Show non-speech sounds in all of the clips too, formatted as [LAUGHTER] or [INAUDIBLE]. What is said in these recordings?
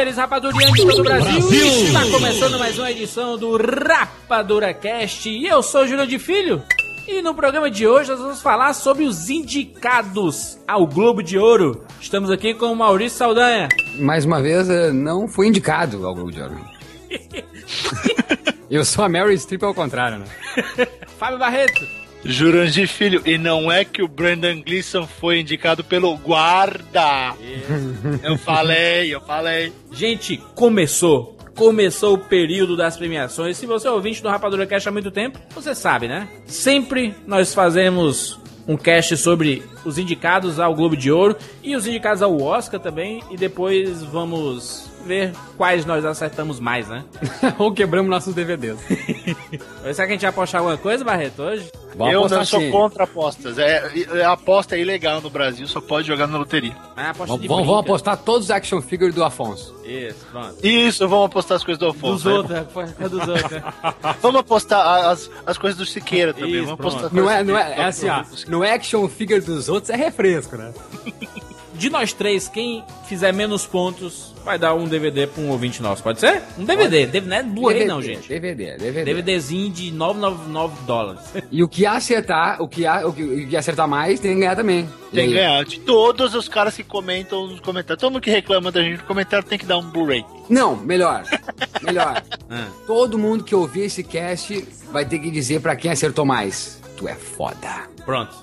Seres rapadurianos de todo o Brasil. Brasil! Está começando mais uma edição do Rapadura Cast. E eu sou o Júlio de Filho. E no programa de hoje nós vamos falar sobre os indicados ao Globo de Ouro. Estamos aqui com o Maurício Saldanha. mais uma vez, eh, não fui indicado ao Globo de Ouro. [LAUGHS] Eu sou a Mary Streep ao contrário, né? Fábio Barreto. Jurandir Filho, e não é que o Brandon Gleeson foi indicado pelo guarda. Eu falei, eu falei. Gente, começou. Começou o período das premiações. Se você é ouvinte do Rapadura Cast há muito tempo, você sabe, né? Sempre nós fazemos um cast sobre os indicados ao Globo de Ouro e os indicados ao Oscar também. E depois vamos ver quais nós acertamos mais, né? [LAUGHS] Ou quebramos nossos DVDs. [LAUGHS] Será que a gente vai apostar alguma coisa, Barreto, hoje? Vamos eu não sou sim. contra apostas. É, é- a aposta é ilegal no Brasil, só pode jogar na loteria. Ah, aposta Vamos, vamos apostar todos os action figures do Afonso. Isso, pronto. Isso, vamos apostar as coisas do Afonso. Dos outros, é, a dos outros. né? Vamos apostar as, as coisas do Siqueira também. Isso, vamos apostar Não coisas é, não é, é assim, ó. No action figure dos outros é refresco, né? De nós três, quem fizer menos pontos vai dar um DVD pra um ouvinte nosso, pode ser? Um DVD, DVD não é Blu-ray não, gente. DVD, DVD. DVDzinho de 999 dólares. [LAUGHS] E o que acertar, o que, a- o que, o que acertar mais tem que ganhar também. Tem que ganhar. De todos os caras que comentam nos comentários. Todo mundo que reclama da gente no comentário tem que dar um Blu-ray. Não, melhor. [LAUGHS] Melhor. Ah. Todo mundo que ouvir esse cast vai ter que dizer pra quem acertou mais. Tu é foda. Pronto.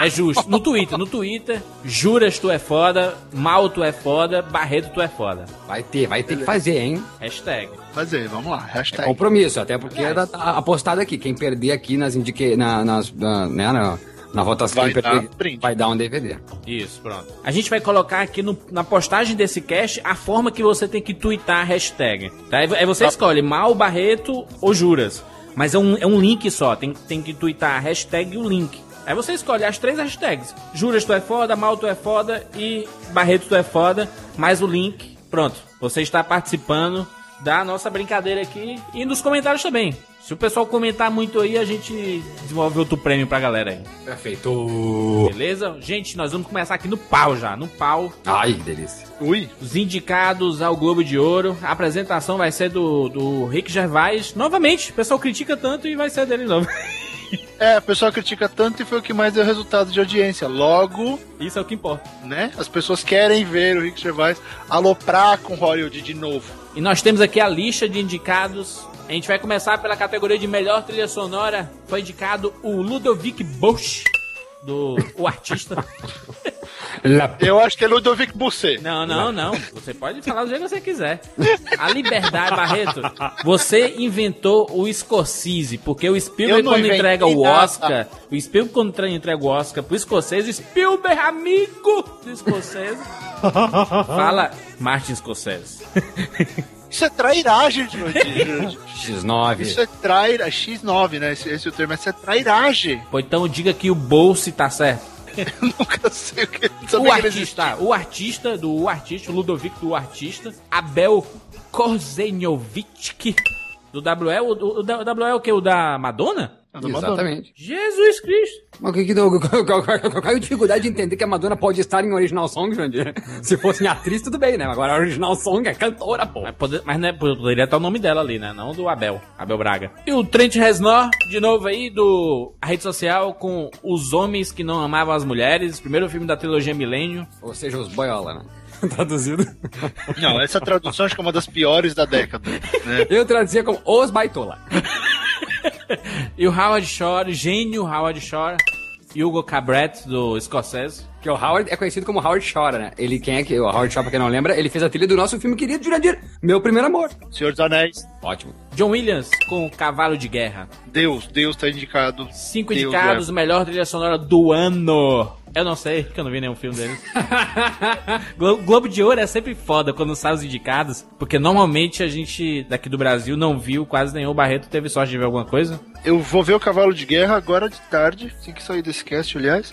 É justo. No Twitter, no Twitter, juras tu é foda, mal tu é foda, Barreto tu é foda. Vai ter, vai ter que fazer, hein? Hashtag. Fazer, vamos lá. Hashtag. Compromisso, até porque é da- tá apostado aqui. Quem perder aqui nas indique, na, nas, na, né, na, na votação, Vai dar vai dar um DVD. Isso, pronto. A gente vai colocar aqui no- na postagem desse cast a forma que você tem que twittar a hashtag. Tá? Aí aí você escolhe mal, Barreto ou Juras. Mas é um, é um link só, tem, tem que twittar a hashtag e o link. Aí você escolhe as três hashtags. Juras tu é foda, mal tu é foda e Barreto tu é foda, mais o link. Pronto, você está participando da nossa brincadeira aqui e nos comentários também. Se o pessoal comentar muito aí, a gente desenvolve outro prêmio pra galera aí. Perfeito. Beleza? Gente, nós vamos começar aqui no pau já, no pau. Ai, que delícia. Ui. Os indicados ao Globo de Ouro. A apresentação vai ser do, do Rick Gervais. Novamente, o pessoal critica tanto e vai ser dele de novo. [LAUGHS] É, o pessoal critica tanto e foi o que mais deu resultado de audiência. Logo, Isso é o que importa. né? As pessoas querem ver o Rick Gervais aloprar com Hollywood de novo. E nós temos aqui a lista de indicados. A gente vai começar pela categoria de melhor trilha sonora. Foi indicado o Ludovic Bosch, do O Artista. [LAUGHS] La- Eu acho que é Ludovic Busset. Não, não, não. Você pode falar do jeito que você quiser. A liberdade, Barreto. Você inventou o Scorsese, porque o Spielberg, quando inventei entrega o nada. Oscar, o Spielberg, quando entrega o Oscar pro Scorsese, o Spielberg, amigo do Scorsese, [LAUGHS] fala Martin Scorsese. Isso é trairagem, Jurandir. X9. Isso é traira... X9, né? Esse, esse é o termo. Isso é trairagem. Pô, então diga que o Bolse tá certo. [LAUGHS] Nunca sei o que... O sabia que existia. artista, o artista do o artista, o Ludovic do artista, Abel Korzeniovic, do WL, o, o, o WL é o que? O da Madonna? Madonna. Exatamente. Jesus Cristo! Mas o que que deu? Qual é a dificuldade de entender que a Madonna pode estar em original song, Jandir? [LAUGHS] Se fosse em atriz, tudo bem, né? Agora a original song é cantora, pô. Mas, pode- mas né, poderia estar o nome dela ali, né? Não do Abel, Abel Braga. E o Trent Reznor, de novo aí, do a rede social com Os Homens que Não Amavam as Mulheres, primeiro filme da trilogia Milênio. Ou seja, os boiola, né? [LAUGHS] Traduzido. Não, essa tradução acho que é uma das piores da década. Né? Eu traduzia como os baitola. [LAUGHS] E o Howard Shore, gênio Howard Shore, Hugo Cabret, do Scorsese. Que o Howard é conhecido como Howard Shore, né? Ele, quem é que... O Howard Shore, pra quem não lembra, ele fez a trilha do nosso filme querido, Jurandir. Meu Primeiro Amor. Senhor dos Anéis. Ótimo. John Williams, com Cavalo de Guerra. Deus, Deus tá indicado. Cinco Deus, indicados, melhor trilha sonora do ano. Eu não sei, porque eu não vi nenhum filme deles. [LAUGHS] Glo- Globo de Ouro é sempre foda quando sai os indicados, porque normalmente a gente daqui do Brasil não viu quase nenhum. O Barreto teve sorte de ver alguma coisa. Eu vou ver o Cavalo de Guerra agora de tarde, assim que sair desse cast, aliás.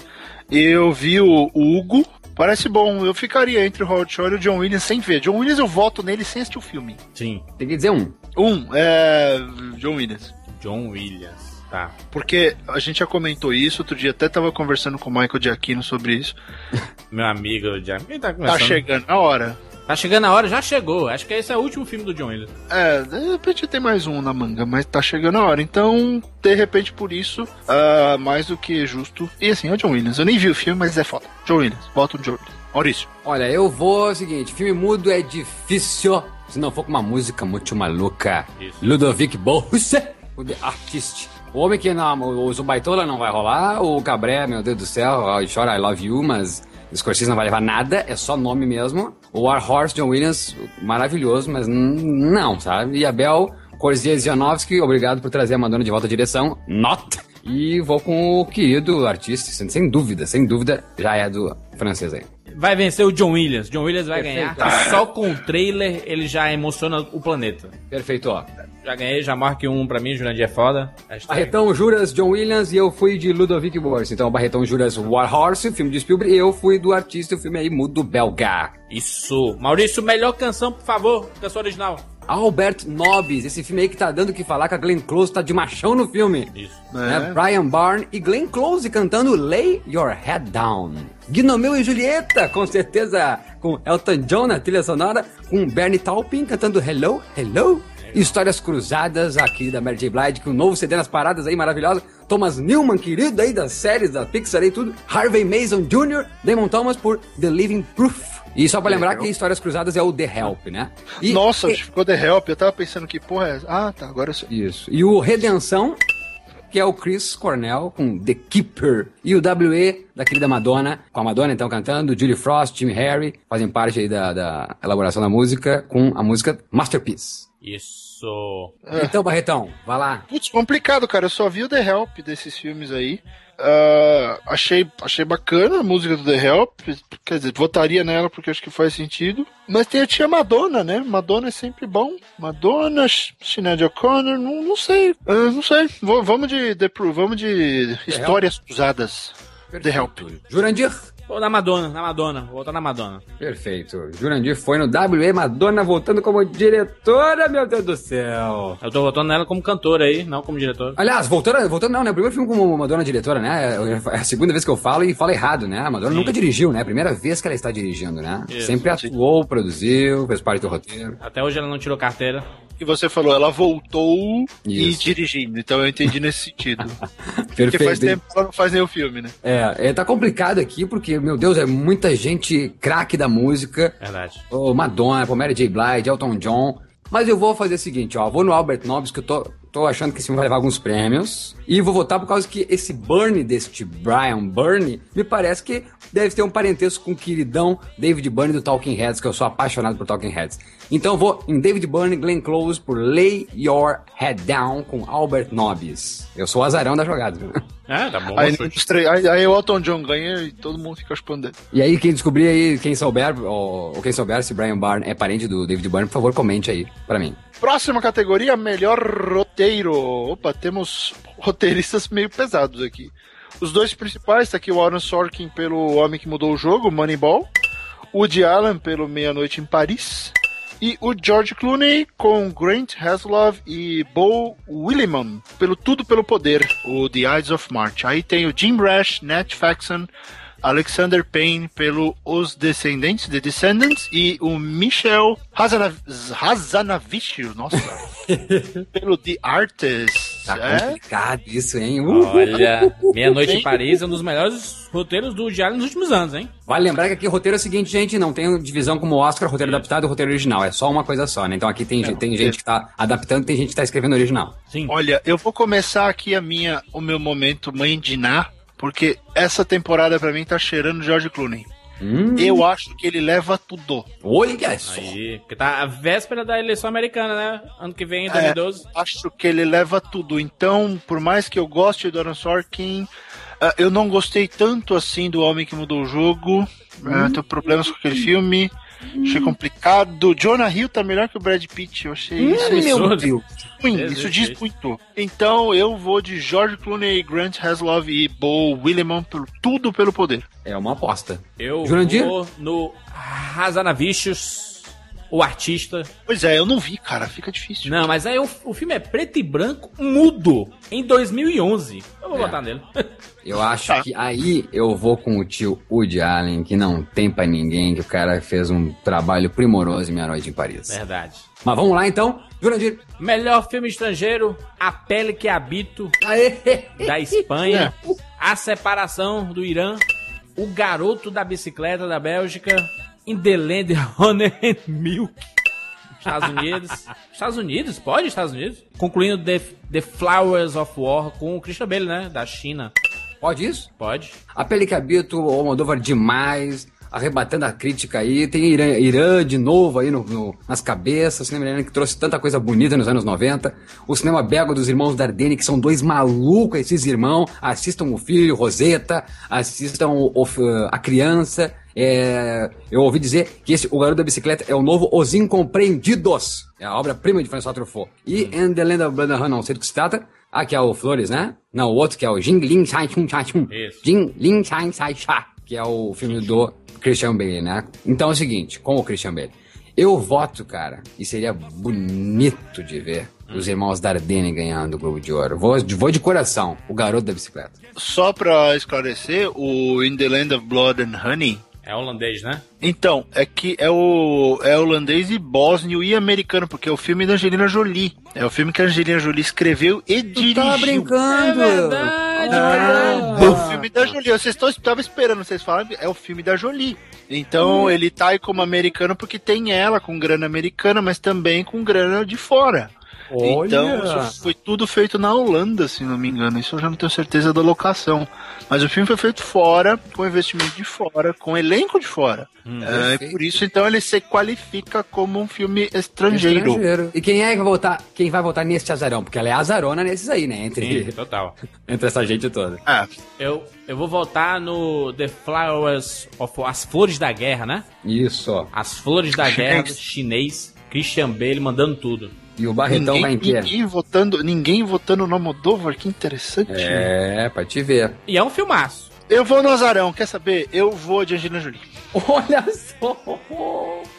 Eu vi o, o Hugo. Parece bom. Eu ficaria entre o Howard Shore e o John Williams sem ver. John Williams eu voto nele sem assistir o filme. Sim, Tem que dizer um. Um, é. John Williams. John Williams. Tá. Porque a gente já comentou isso, outro dia até tava conversando com o Michael Giacchino sobre isso. [LAUGHS] Meu amigo já. Quem tá Tá chegando a hora. Tá chegando a hora, já chegou. Acho que esse é o último filme do John Williams. É, de repente tem mais um na manga, mas tá chegando a hora. Então, de repente, por isso, ah, mais do que justo. E assim, é o John Williams. Eu nem vi o filme, mas é foda. John Williams. Bota o John Williams. Maurício. Olha, eu vou. é o seguinte: filme mudo é difícil se não for com uma música muito maluca. Isso. Ludovic Bosse, o The Artist. O homem que não. O Zubaitola não vai rolar. O Cabré, meu Deus do céu, chora I love you, mas. O Scorsese não vai levar nada, é só nome mesmo. O War Horse, John Williams, maravilhoso, mas não, sabe? E a Bel, Korziezianowski, obrigado por trazer a Madonna de volta à direção. Not! E vou com o querido artista, sem, dúvida, sem dúvida, já é do francês aí. Vai vencer o John Williams. John Williams vai Perfeito. ganhar. Só com o trailer ele já emociona o planeta. Perfeito, ó. Já ganhei, já marque um pra mim, Jurandir é foda. Hashtag. Barretão Juras, John Williams e eu fui de Ludovic Borges. Então, Barretão Juras, War Horse, filme de Spielberg, e eu fui do artista, o filme aí mudo belga. Isso. Maurício, melhor canção, por favor. Canção original. Albert Nobbs, esse filme aí que tá dando o que falar que a Glenn Close tá de machão no filme. Isso. Né? Brian Barne e Glenn Close cantando Lay Your Head Down. Gnomeu e Julieta, com certeza, com Elton John na trilha sonora, com Bernie Taupin cantando Hello, Hello. Histórias Cruzadas, aqui da Mary J. Blige, com um novo CD nas paradas aí, maravilhosa. Thomas Newman, querido aí das séries da Pixar e tudo. Harvey Mason Jr., Damon Thomas por The Living Proof. E só pra lembrar que Histórias Cruzadas é o The Help, né? E- Nossa, e- ficou The Help. Eu tava pensando que porra é essa? Ah, tá, agora eu sei. Isso. E o Redenção, que é o Chris Cornell com The Keeper. E o WE da querida Madonna, com a Madonna então cantando, Julie Frost, Jim Harry, fazem parte aí da, da elaboração da música com a música Masterpiece. Isso. Então, Barretão, vai lá. Putz, complicado, cara. Eu só vi o The Help desses filmes aí. Ah, achei, achei bacana a música do The Help. Quer dizer, votaria nela porque acho que faz sentido. Mas tem a tia Madonna, né? Madonna é sempre bom. Madonna, Sinead O'Connor, não, não sei. Ah, não sei. V- vamos de, Pro- vamos de histórias usadas. The Help. Jurandir? Vou na Madonna, na Madonna. Vou voltar na Madonna. Perfeito. Jurandir foi no WE, Madonna voltando como diretora, meu Deus do céu. Eu tô votando nela como cantora aí, não como diretora. Aliás, voltando, voltando não, né? O primeiro filme como Madonna diretora, né? É a segunda vez que eu falo e falo errado, né? A Madonna nunca dirigiu, né? Primeira vez que ela está dirigindo, né? Isso. Sempre atuou, produziu, fez parte do roteiro. Até hoje ela não tirou carteira. E você falou, ela voltou e Isso. dirigindo. Então eu entendi nesse sentido. [LAUGHS] Porque Perfeito. faz tempo que ela não faz nenhum filme, né? É, é, tá complicado aqui porque, meu Deus, é muita gente craque da música. Verdade. Ô, Madonna, Mary J. Blige, Elton John. Mas eu vou fazer o seguinte, ó. Vou no Albert Nobbs, que eu tô, tô achando que esse filme vai levar alguns prêmios. E vou votar por causa que esse Bernie deste Brian Bernie me parece que deve ter um parentesco com o queridão David Byrne do Talking Heads, que eu sou apaixonado por Talking Heads. Então eu vou em David Byrne, Glenn Close por Lay Your Head Down com Albert Nobbs. Eu sou o azarão da jogada. viu? É, tá bom. Aí, aí, aí o Elton John ganha e todo mundo fica respondendo. E aí, quem descobrir aí, quem souber, ou, ou quem souber se Brian Byrne é parente do David Byrne, por favor, comente aí pra mim. Próxima categoria, melhor roteiro. Opa, temos roteiristas meio pesados aqui. Os dois principais, tá aqui o Aaron Sorkin pelo Homem que Mudou o Jogo, Moneyball. Woody Allen pelo Meia-Noite em Paris. E o George Clooney com Grant Heslov e Bo Willimon pelo Tudo Pelo Poder, o The Ides of March. Aí tem o Jim Rash, Nat Faxon, Alexander Payne pelo Os Descendentes, The Descendants, e o Michel Hazanav Hazanavicius, nossa, [LAUGHS] pelo The Artist. Tá é? complicado isso, hein? Uh! Olha, [LAUGHS] Meia-Noite em Paris é um dos melhores roteiros do Diário nos últimos anos, hein? Vale lembrar que aqui o roteiro é o seguinte, gente, não tem divisão como Oscar, roteiro adaptado e roteiro original. É só uma coisa só, né? Então aqui tem, gente- tem gente que tá adaptando tem gente que tá escrevendo original. Sim. Olha, eu vou começar aqui a minha, o meu momento mãe de Ná, porque essa temporada pra mim tá cheirando George Clooney. Hum, Eu acho que ele leva tudo. olha só. Aí, porque tá a véspera da eleição americana, né? Ano que vem, em É, 2012. acho que ele leva tudo. Então, por mais que eu goste do Aaron Sorkin, Ah, eu não gostei tanto assim do Homem que Mudou o Jogo. Ah, tenho problemas com aquele filme. Achei complicado. Jonah Hill tá melhor que o Brad Pitt. Eu achei isso absurdo. Deus. ruim. Isso diz muito. Então eu vou de George Clooney, Grant Heslov e Bo Willimon pelo tudo pelo poder. É uma aposta. Eu Jurandir? vou no Razanavichus, o artista. Pois é, eu não vi, cara. Fica difícil. Não, mas aí o, o filme é preto e branco, mudo, em 2011. Eu vou É. botar nele. [LAUGHS] Eu acho Tá. que aí eu vou com o tio Woody Allen, que não tem pra ninguém, que o cara fez um trabalho primoroso em Minha Noite em Paris. Verdade. Mas vamos lá então, Jurandir. Melhor filme estrangeiro, A Pele que Habito, Aê! da Espanha. A Separação do Irã. O Garoto da Bicicleta da Bélgica. In the Land Honey and Milk. Estados Unidos. Estados Unidos? Pode Estados Unidos? Concluindo The, The Flowers of War com o Christian Bale, né? Da China. Pode isso? Pode. A pele que habito, o Almodóvar demais, arrebatando a crítica aí. Tem Irã, Irã de novo aí no, no- nas cabeças. O cinema iraniano que trouxe tanta coisa bonita nos anos 90. O cinema belga dos irmãos Dardenne, que são dois malucos, esses irmãos. Assistam o filho, Rosetta, assistam o- o- a criança. É, eu ouvi dizer que esse, o Garoto da Bicicleta é o novo Os Incompreendidos. É a obra-prima de François Truffaut. E In the Land of Blood and Honey, não sei do que se trata. Ah, que é o Flores, né? Não, o outro que é o Jing Ling Shai Chun Cha Chun. Isso. Jin Lin Shang Sai Sha, que é o filme do Christian Bale, né? Então é o seguinte, com o Christian Bale. Eu voto, cara, e seria bonito de ver os irmãos Dardenne ganhando o Globo de Ouro. Vou, vou de coração, o garoto da bicicleta. Só pra esclarecer, o In the Land of Blood and Honey. É holandês, né? Então, é que é o é holandês e bósnio e americano, porque é o filme da Angelina Jolie. É o filme que a Angelina Jolie escreveu e dirigiu. Tá brincando? É verdade, Ah, É o filme da Jolie. Vocês estavam esperando vocês falarem, é o filme da Jolie. Então ele tá aí como americano porque tem ela com grana americana, mas também com grana de fora. Então isso foi tudo feito na Holanda, se não me engano. Isso eu já não tenho certeza da locação. Mas o filme foi feito fora, com investimento de fora, com elenco de fora. É, e por isso, então, ele se qualifica como um filme estrangeiro. Estrangeiro. E quem é que vai votar? Quem vai votar neste azarão? Porque ela é azarona nesses aí, né? Entre, Sim, total. [LAUGHS] entre essa gente toda. Ah, Eu, eu vou voltar no The Flowers of As Flores da Guerra, né? Isso, ó. As Flores da. Guerra, chinês, Christian Bale mandando tudo. E o Barretão vai em ninguém, pé. ninguém votando, ninguém votando no Almodóvar, que interessante. É, pra te ver. E é um filmaço. Eu vou no Azarão, quer saber? Eu vou de Angelina Jolie. Olha só!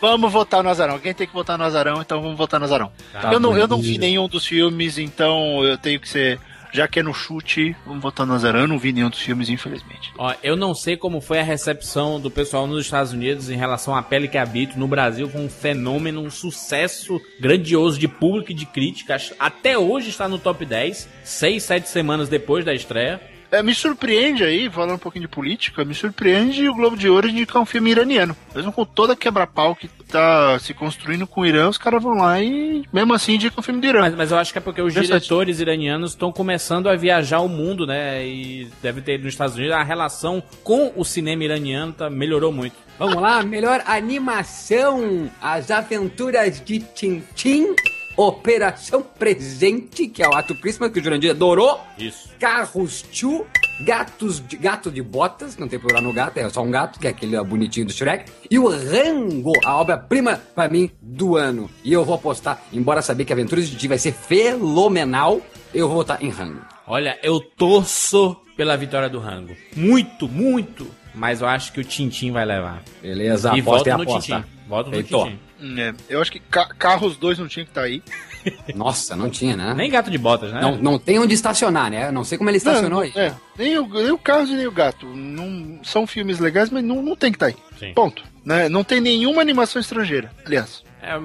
Vamos votar no Azarão. Alguém tem que votar no Azarão, então vamos votar no Azarão. Tá eu, não, eu não vi nenhum dos filmes, então eu tenho que ser. Já que é no chute, vamos votar no Azarão. Eu não vi nenhum dos filmes, infelizmente. Ó, eu não sei como foi a recepção do pessoal nos Estados Unidos em relação à pele que habito. No Brasil foi um fenômeno, um sucesso grandioso de público e de crítica. Até hoje está no top 10, seis, sete semanas depois da estreia. É, me surpreende aí, falando um pouquinho de política, me surpreende o Globo de Ouro indicar um filme iraniano. Mesmo com toda a quebra-pau que tá se construindo com o Irã, os caras vão lá e mesmo assim indicam um filme do Irã. Mas, mas eu acho que é porque os diretores iranianos estão começando a viajar o mundo, né? E deve ter nos Estados Unidos a relação com o cinema iraniano tá, melhorou muito. Vamos lá, melhor animação: As Aventuras de Tintim, Operação Presente, que é o ato Christmas que o Jurandir adorou. Isso. Carros Chu, Gatos de, Gato de Botas, não tem plural no gato, é só um gato, que é aquele bonitinho do Shrek. E o Rango, a obra-prima pra mim do ano. E eu vou apostar, embora saber que Aventuras de Tintim vai ser fenomenal, eu vou votar em Rango. Olha, eu torço pela vitória do Rango. Muito, muito. Mas eu acho que o Tintim vai levar. Beleza, e aposta volto é no aposta. Tintim. Volto no. Tintim. É, eu acho que ca Carros 2 não tinha que estar aí. Nossa, não tinha, né? Nem gato de botas, né? Não, não tem onde estacionar, né? Não sei como ele estacionou aí. É, nem o, nem o Carros e nem o Gato. Não, são filmes legais, mas não, não tem que estar aí. Sim. Ponto. Né? Não tem nenhuma animação estrangeira, aliás. É,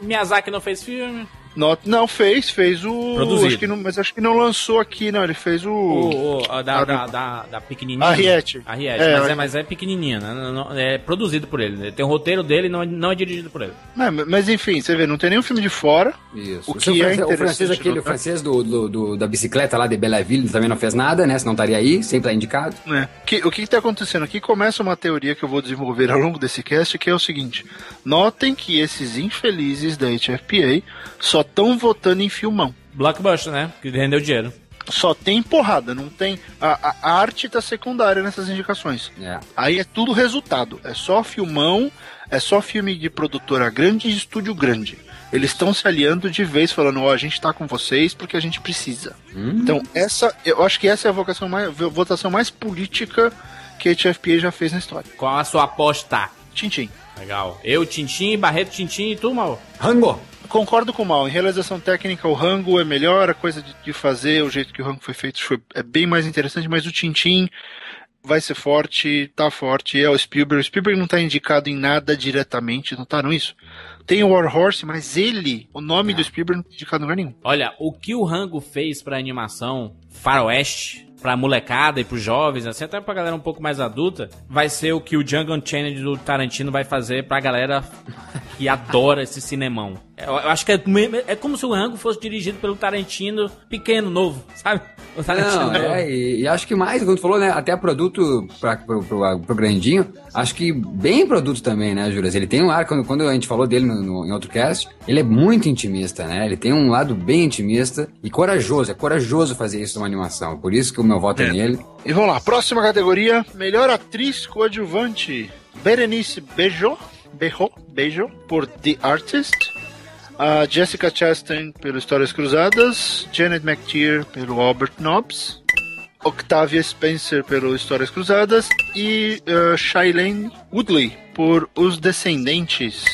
Miyazaki não fez filme. Não, não fez, fez o. Produzido. Acho que não, mas acho que não lançou aqui, não. Ele fez o. O, o- a da, Ah, da, da, da pequenininha. A Riete. A Riete, É, mas, a- é, mas é pequenininha, né? Não- não- é produzido por ele. Tem o roteiro dele, não é, não é dirigido por ele. Mas, mas enfim, você vê, não tem nenhum filme de fora. Isso. O que é francês- o francês, interessante aquele, o francês do, do- do- da bicicleta lá de Belleville também não fez nada, né? Senão estaria aí, sempre tá indicado. né? Que, o que está acontecendo aqui? Começa uma teoria que eu vou desenvolver ao longo desse cast, que é o seguinte: notem que esses infelizes da HFPA só estão votando em filmão. Blockbuster, né? Que rendeu dinheiro. Só tem porrada, não tem. A, a- arte tá secundária nessas indicações. É. Aí é tudo resultado. É só filmão, é só filme de produtora grande e estúdio grande. Eles estão se aliando de vez, falando, ó, a gente tá com vocês porque a gente precisa. Então, essa, eu acho que essa é a vocação mais, votação mais política que a HFPA já fez na história. Qual a sua aposta? Tintim. Legal. Eu, Tintim, Barreto, Tintim e tu, Mal. Rango! Concordo com o Mal. Em realização técnica, o Rango é melhor, a coisa de, de fazer, o jeito que o Rango foi feito foi, é bem mais interessante, mas o Tintim vai ser forte, tá forte, é o Spielberg. O Spielberg não tá indicado em nada diretamente, notaram isso? Tem o War Horse, mas ele, o nome do Spielberg não tá indicado em lugar nenhum. Olha, o que o Rango fez pra animação faroeste, pra molecada e pros jovens, assim, até pra galera um pouco mais adulta, vai ser o que o Django Unchained do Tarantino vai fazer pra galera que [LAUGHS] adora esse cinemão. Eu, eu acho que é, é como se o Rango fosse dirigido pelo Tarantino pequeno, novo, sabe? O Tarantino Não, novo. é, e, e acho que mais, quando tu falou, né? Até produto pra, pro, pro, pro grandinho, acho que bem produto também, né, Juras? Ele tem um ar, quando, quando a gente falou dele no, no- em outro cast, ele é muito intimista, né? Ele tem um lado bem intimista e corajoso, é corajoso fazer isso numa animação. Por isso que o meu voto é, nele. E vamos lá, próxima categoria: melhor atriz coadjuvante. Berenice Bejo, Bejo, Bejo por The Artist. A Jessica Chastain pelo Histórias Cruzadas. Janet McTeer pelo Albert Nobbs. Octavia Spencer pelo Histórias Cruzadas. E uh, Shailene Woodley por Os Descendentes.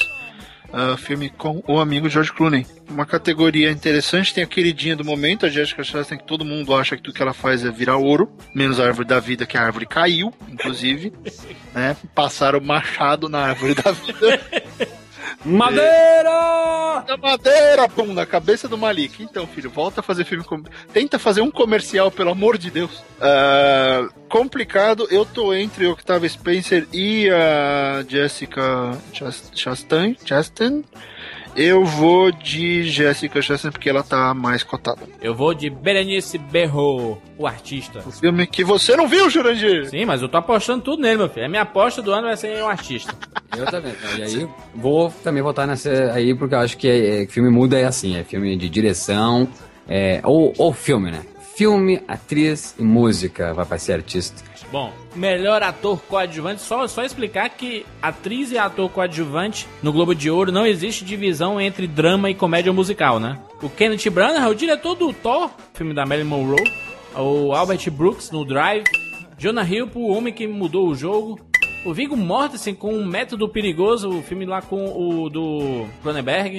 Uh, filme com o amigo George Clooney. Uma categoria interessante, tem a queridinha do momento, a Jessica Chastain, que todo mundo acha que tudo que ela faz é virar ouro, menos a árvore da vida, que a árvore caiu, inclusive. [LAUGHS] né? Passaram o machado na árvore da vida. [LAUGHS] Madeira! Da madeira, pum, na cabeça do Malik. Então, filho, volta a fazer filme. Com... Tenta fazer um comercial, pelo amor de Deus. Ah, complicado, eu tô entre Octavia Spencer e a Jessica Chas- Chastain. Chastain. Eu vou de Jessica Chastain porque ela tá mais cotada. Eu vou de Berenice Berro, o artista. Filme que você não viu, Jurandir? Sim, mas eu tô apostando tudo nele, meu filho. A minha aposta do ano vai ser um artista. [LAUGHS] Eu também. E aí, vou também votar nessa aí, porque eu acho que é, é, filme muda é assim, é filme de direção, é, ou, ou filme, né? Filme, atriz e música vai ser artista. Bom, melhor ator coadjuvante, só, só explicar que atriz e ator coadjuvante no Globo de Ouro não existe divisão entre drama e comédia musical, né? O Kenneth Branagh o diretor do Thor, filme da Marilyn Monroe, o Albert Brooks no Drive, Jonah Hill, o homem que mudou o jogo, o Viggo Mortensen com um Método Perigoso, o filme lá com o do Cronenberg,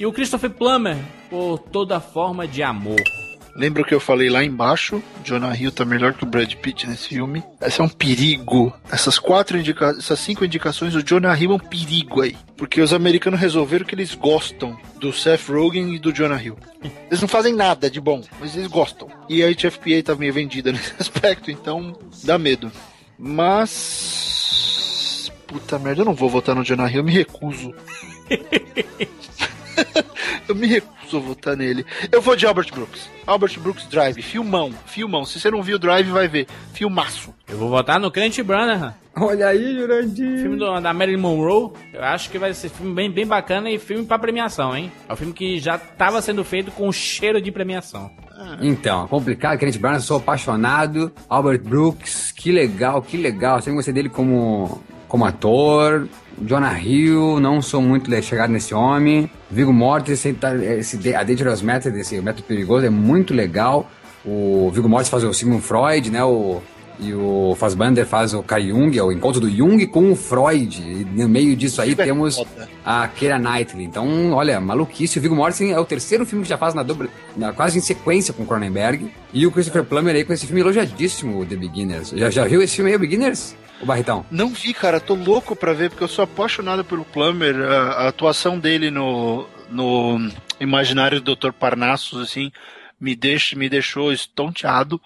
e o Christopher Plummer por Toda Forma de Amor. Lembra o que eu falei lá embaixo? Jonah Hill tá melhor que o Brad Pitt nesse filme. Esse é um perigo. Essas quatro indicações, essas cinco indicações, o Jonah Hill é um perigo aí. Porque os americanos resolveram que eles gostam do Seth Rogen e do Jonah Hill. Eles não fazem nada de bom, mas eles gostam. E a HFPA tá meio vendida [LAUGHS] nesse aspecto, então dá medo. Mas. Puta merda, eu não vou votar no Jonah Hill, eu me recuso. [LAUGHS] [LAUGHS] eu me recuso a votar nele. Eu vou de Albert Brooks. Albert Brooks Drive, filmão, filmão. Se você não viu o Drive, vai ver. Filmaço. Eu vou votar no Kenneth Branagh. Olha aí, Jurandir. Filme do- da Marilyn Monroe, eu acho que vai ser filme bem, bem bacana e filme pra premiação, hein? É um filme que já tava sendo feito com cheiro de premiação. Então, é complicado, Kenneth Branagh, sou apaixonado. Albert Brooks, que legal, que legal. Sempre gostei dele como, como ator. Jonah Hill, não sou muito chegado nesse homem. Viggo Mortensen, tá- esse, A Dangerous Method, esse método perigoso, é muito legal. O Viggo Mortensen faz o Sigmund Freud, né? O, e o Fassbender faz o Carl Jung, é o encontro do Jung com o Freud. E no meio disso aí temos foda. a Keira Knightley. Então, olha, maluquice. O Viggo Mortensen é o terceiro filme que já faz na dobra, na- quase em sequência com Cronenberg. E o Christopher Plummer aí com esse filme elogiadíssimo, The Beginners. Já, já viu esse filme aí, o Beginners? O Barritão? Não vi, cara, tô louco pra ver, porque eu sou apaixonado pelo Plummer. A, a atuação dele no, no imaginário do Dr. Parnassus, assim, me, deixa, me deixou estonteado.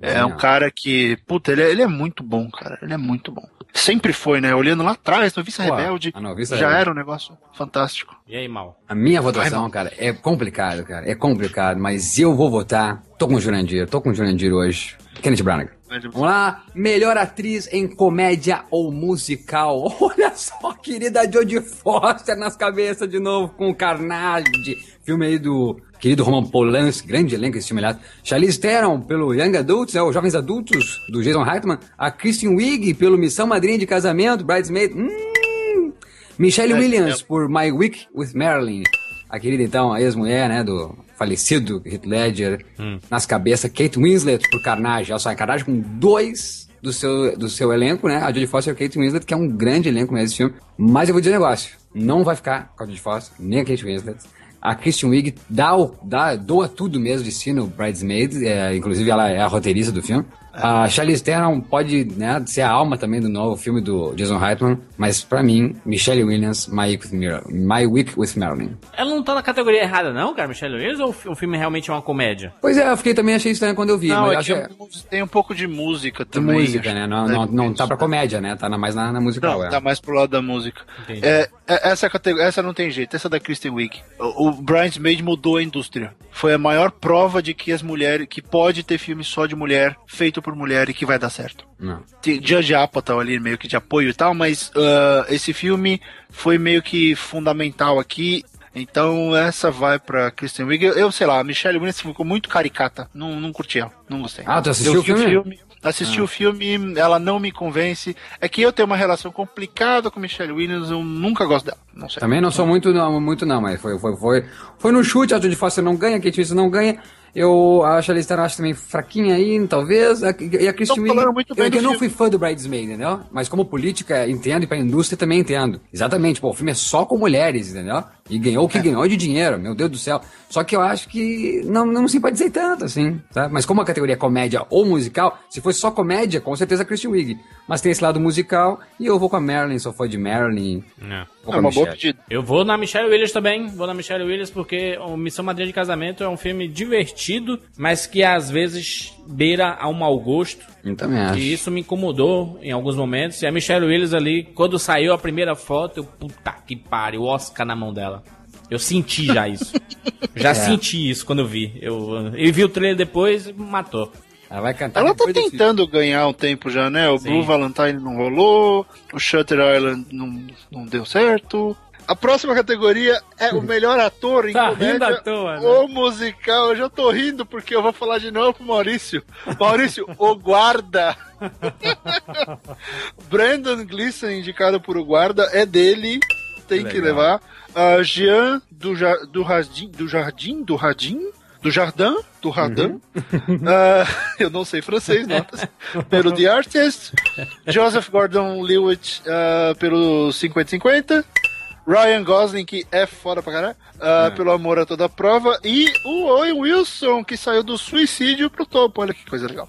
É, não. um cara que, puta, ele é, ele é muito bom, cara. Ele é muito bom. Sempre foi, né? Olhando lá atrás, no Vista Pô, Rebelde, ah, não, Vista já Rebelde. era um negócio fantástico. E aí, Mal? A minha votação, Vai, cara, é complicado, cara. É complicado, mas eu vou votar. Tô com o Jurandir, tô com o Jurandir hoje. Kenneth Branagh. Vamos lá, melhor atriz em comédia ou musical. [LAUGHS] Olha só, querida Jodie Foster nas cabeças de novo com Carnage, filme aí do querido Roman Polanski, grande elenco esse filme, aliás. Charlize Theron pelo Young Adults, é, os Jovens Adultos, do Jason Reitman. A Kristen Wiig pelo Missão Madrinha de Casamento, Bridesmaid. Hum, Michelle Williams por My Week with Marilyn. A querida, então, a ex-mulher, né, do falecido Heath Ledger. Nas cabeças, Kate Winslet por Carnage. Olha só, Carnage com dois do seu, do seu elenco, né? A Jodie Foster e a Kate Winslet, que é um grande elenco mesmo esse filme. Mas eu vou dizer um negócio. Não vai ficar com a Jodie Foster, nem a Kate Winslet. A Kristen Wiig dá, dá, doa tudo mesmo de si no Bridesmaid, é, inclusive ela é a roteirista do filme. A Charlize Theron pode né, ser a alma também do novo filme do Jason Reitman, mas pra mim, Michelle Williams, My Week with, Mar- My Week with Marilyn. Ela não tá na categoria errada, não, cara, Michelle Williams? Ou o fi- o filme realmente é uma comédia? Pois é, eu fiquei também achei estranho quando eu vi, Não, mas é eu acho que que é tem um pouco de música de também. música, acho. né? Não, não, não tá pra comédia, né? Tá na- mais na, na musical, Não, é. tá mais pro lado da música. É, é- essa, categoria, essa não tem jeito, essa é da Kristen Wiig. O, o Bridesmaid mudou a indústria. Foi a maior prova de que as mulheres, que pode ter filme só de mulher, feito por mulher e que vai dar certo. Não. Tem- Judge Apatow ali meio que de apoio e tal, mas ah, esse filme foi meio que fundamental aqui. Então essa vai pra Kristen Wiig. Eu, eu sei lá, a Michelle Williams ficou muito caricata. Não, não curti ela, não gostei. Ah, tu assistiu o vi filme? Assisti Ah. o filme, ela não me convence. É que eu tenho uma relação complicada com Michelle Williams, eu nunca gosto dela. Não sei. Também não sou muito não, muito não, mas foi, foi, foi, foi no chute, a Jodie Foster não ganha, Kate Winslet não ganha. Eu acho a Theron acho também fraquinha aí, talvez. E a muito bem eu, eu não fui fã do Bridesmaid, entendeu? Mas como política entendo e pra indústria também entendo. Exatamente, pô, o filme é só com mulheres, entendeu? E ganhou o que ganhou de dinheiro, meu Deus do céu. Só que eu acho que não, não simpatizei tanto, assim, tá? Mas como a categoria é comédia ou musical, se fosse só comédia, com certeza a Kristen Wiig. Mas tem esse lado musical e eu vou com a Marilyn, sou fã de Marilyn. Não. Vou É uma boa Michelle. pedida. Eu vou na Michelle Williams também, vou na Michelle Williams porque o Missão Madrinha de Casamento é um filme divertido, mas que às vezes beira a um mau gosto. Eu também acho. E isso me incomodou em alguns momentos. E a Michelle Williams ali, quando saiu a primeira foto, eu, puta que pariu, o Oscar na mão dela. Eu senti já isso. [LAUGHS] já É. senti isso quando eu vi. Eu, eu vi o trailer depois e matou. Ela vai cantar Ela tá depois desse- tentando ganhar um tempo já, né? O Sim. Blue Valentine não rolou, o Shutter Island não, não deu certo. A próxima categoria é o melhor ator em Tá comédia rindo à toa, né? ou musical. Eu já tô rindo porque eu vou falar de novo pro Maurício. Maurício, o guarda. [LAUGHS] Brandon Gleeson, indicado por o guarda, é dele. Tem que, legal. levar. A Jean do, ja, do, Jardim, do Jardim, do Radin, do Jardim, do Radin. [LAUGHS] Ah, eu não sei francês, notas. pelo The Artist. Joseph Gordon-Levitt ah, pelo 50-50. Ryan Gosling, que é foda pra caralho, ah, pelo amor a toda prova. E o Owen Wilson, que saiu do suicídio pro topo. Olha que coisa legal.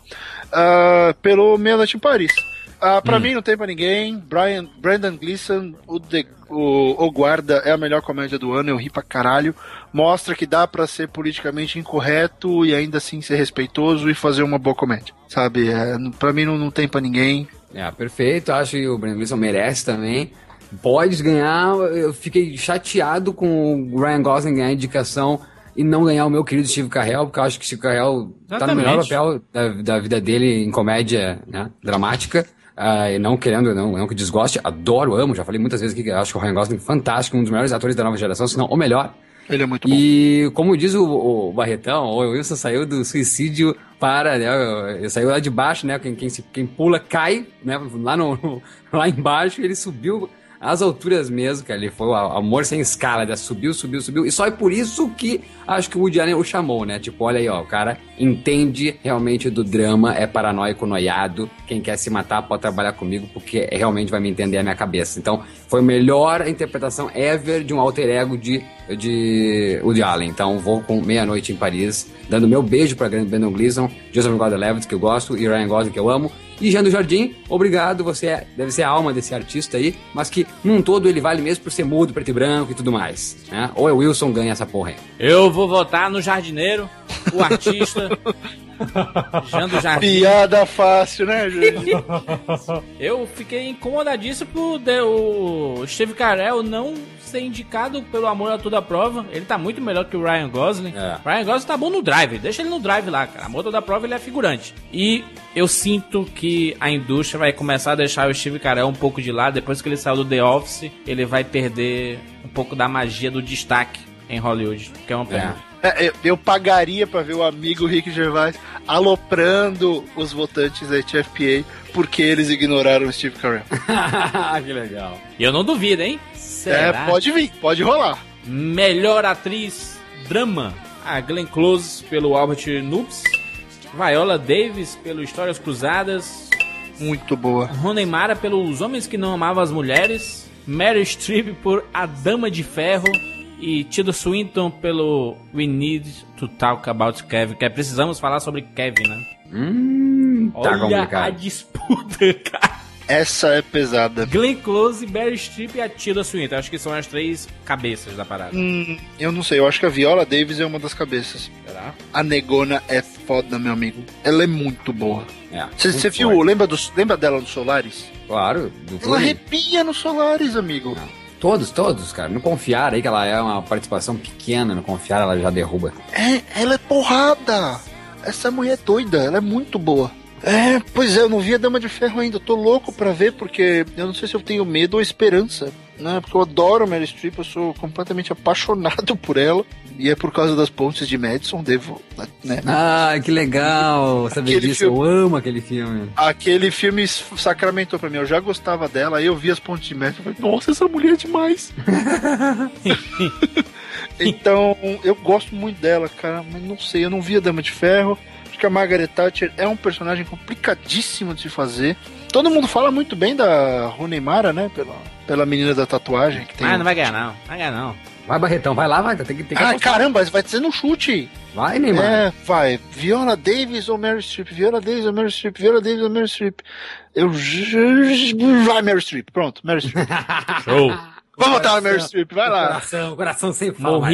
Ah, pelo Meia Noite em Paris. Ah, pra mim não tem pra ninguém. Brian, Brandon Gleeson, o, The- o, o Guarda, é a melhor comédia do ano. Eu ri pra caralho. Mostra que dá pra ser politicamente incorreto e ainda assim ser respeitoso e fazer uma boa comédia. Sabe? É, pra mim não, não tem pra ninguém. É, perfeito. Acho que o Brandon Gleeson merece também. Pode ganhar. Eu fiquei chateado com o Ryan Gosling ganhar a indicação e não ganhar o meu querido Steve Carell, porque eu acho que Steve Carell tá no melhor papel da, da vida dele em comédia né, dramática. Ah, e não querendo, não, não que desgoste, adoro, amo, já falei muitas vezes aqui que acho que o Ryan Gosling é fantástico, um dos melhores atores da nova geração, se não o melhor. Ele é muito bom. E como diz o, o Barretão, o Wilson saiu do suicídio para, né? Ele saiu lá de baixo, né? Quem, quem, se- quem pula cai, né? Lá, no- [LAUGHS] lá embaixo, ele subiu às alturas mesmo, cara. Ele foi o amor sem escala, né? Subiu, subiu, subiu. E só é por isso que acho que o Woody Allen o chamou, né? Tipo, olha aí, ó, o cara entende realmente do drama, é paranoico, noiado. Quem quer se matar pode trabalhar comigo, porque realmente vai me entender a minha cabeça. Então, foi a melhor interpretação ever de um alter ego de, de Woody Allen. Então, vou com Meia-Noite em Paris, dando meu beijo pra Brandon Gleeson, Joseph Gordon-Levitt, que eu gosto, e Ryan Gosling, que eu amo. E Jean do Jardim, obrigado, você é- deve ser a alma desse artista aí, mas que num todo ele vale mesmo por ser mudo, preto e branco e tudo mais. Né? Ou é Wilson ganha essa porra aí. Eu vou votar no jardineiro, o artista, [LAUGHS] Jando Jardim. Piada fácil, né? [LAUGHS] Eu fiquei incomodadíssimo por de- o Steve Carell não ser indicado pelo amor a toda prova. Ele tá muito melhor que o Ryan Gosling. É. Ryan Gosling tá bom no drive, deixa ele no drive lá, cara. Amor a toda prova ele é figurante. E eu sinto que a indústria vai começar a deixar o Steve Carell um pouco de lado. Depois que ele saiu do The Office, ele vai perder um pouco da magia do destaque em Hollywood, que é uma pena. É, eu, eu pagaria pra ver o amigo Rick Gervais aloprando os votantes da TFPA porque eles ignoraram o Steve Carell. [LAUGHS] que legal. E eu não duvido, hein? Será? É, pode vir, pode rolar. Melhor atriz drama. A Glenn Close pelo Albert Noobs. Viola Davis pelo Histórias Cruzadas. Muito boa. Rooney Mara pelos Homens que Não Amavam as Mulheres. Meryl Streep por A Dama de Ferro. E Tilda Swinton pelo We Need to Talk About Kevin. Que é precisamos falar sobre Kevin, né? Hum, tá Olha a complicado. disputa, [LAUGHS] cara. Essa é pesada. Glenn Close, Meryl Streep e a Tilda Swinton. Acho que são as três cabeças da parada. Hum, eu não sei, eu acho que a Viola Davis é uma das cabeças. Será? A negona é foda, meu amigo. Ela é muito boa. É, Você muito viu, lembra, do, lembra dela no Solaris? Claro, do Ela arrepia no Solaris, amigo. Todos, todos, cara. Não confiar aí que ela é uma participação pequena, não confiar, ela já derruba. É, ela é porrada. Essa mulher é doida, ela é muito boa. É, pois é, eu não vi a Dama de Ferro ainda. Eu tô louco pra ver, porque eu não sei se eu tenho medo ou esperança. Né? Porque eu adoro Mary Streep, eu sou completamente apaixonado [LAUGHS] por ela. E é por causa das pontes de Madison, devo. Né? Ah, que legal saber Aquele disso. filme- Eu amo aquele filme. Aquele filme sacramentou pra mim. Eu já gostava dela, aí eu vi as pontes de Madison e falei, nossa, essa mulher é demais. [LAUGHS] então, eu gosto muito dela, cara, mas não sei, eu não vi a Dama de Ferro. Acho que a Margaret Thatcher é um personagem complicadíssimo de se fazer. Todo mundo fala muito bem da Rooney Mara, né? Pela, pela menina da tatuagem que tem. Ah, não vai ganhar não. Não vai ganhar não. Vai, Barretão, vai lá, vai. Tem que, tem que Ah, apostar. caramba, vai ser no chute. Vai, Neymar. É, vai. Viola Davis ou Mary Streep? Viola Davis ou Mary Streep? Viola Davis ou Mary Streep? Eu. Vai, Mary Streep. Pronto, Mary Streep. [LAUGHS] Show. Vamos botar a Mary Streep, vai lá. Coração, coração sempre fala.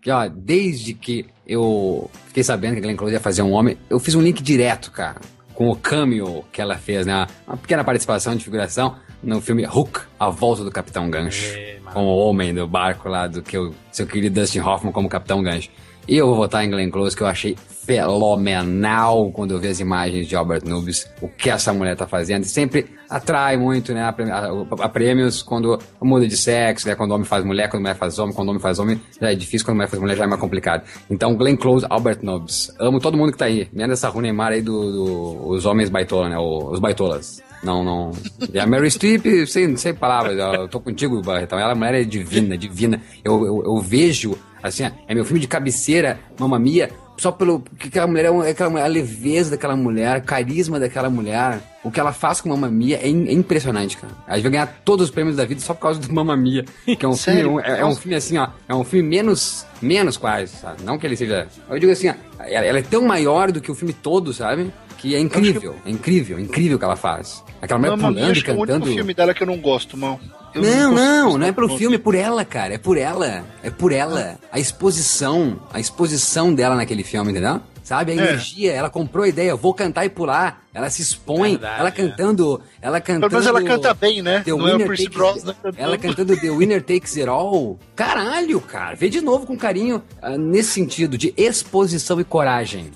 Que, ó, desde que eu fiquei sabendo que a Glenn Close ia fazer um homem, eu fiz um link direto, cara, com o cameo que ela fez, né? Uma pequena participação de figuração no filme Hook, A Volta do Capitão Gancho. É, com o homem do barco lá, do que o seu querido Dustin Hoffman como Capitão Gancho. E eu vou votar em Glenn Close, que eu achei fenomenal quando eu vi as imagens de Albert Nubis, o que essa mulher tá fazendo. Sempre atrai muito, né, a, prê- a- a prêmios quando muda de sexo, né, quando o homem faz mulher, quando a mulher faz homem, quando o homem faz homem, já é difícil, quando a mulher faz mulher já é mais complicado. Então, Glenn Close, Albert Nubis. Amo todo mundo que tá aí, menos essa Runemar aí dos do, os homens baitola, né, os baitolas. Não, não. E a Mary Streep, sem, sem palavras, eu tô contigo, Barretão. Ela, a mulher é divina, divina. Eu, eu, eu vejo, assim, é meu filme de cabeceira, Mamma Mia, só pelo. que aquela mulher é, é aquela mulher, a leveza daquela mulher, o carisma daquela mulher. O que ela faz com Mamma Mia é, in- é impressionante, cara. A gente vai ganhar todos os prêmios da vida só por causa do Mamma Mia. Que é um [LAUGHS] filme. É, é um filme assim, ó. É um filme menos. Menos quase, sabe? Não que ele seja. Eu digo assim, ó. Ela, é tão maior do que o filme todo, sabe? Que é incrível, é incrível, é incrível o que ela faz. Aquela mulher Mia, pulando e que é o único cantando. filme dela que eu não gosto, mal. Eu Não, não, gostar não é pelo do filme, é por ela, cara. É por ela. É por ela. A exposição, a exposição dela naquele filme, entendeu? Sabe? A energia, ela comprou a ideia, vou cantar e pular. Ela se expõe, Verdade, ela é. cantando, ela cantando. Pelo menos ela canta bem, né? The Não é o Winner Pierce Takes- Brosnan cantando. Ela cantando The Winner Takes It All. Caralho, cara. Vê de novo com carinho ah, nesse sentido de exposição e coragem.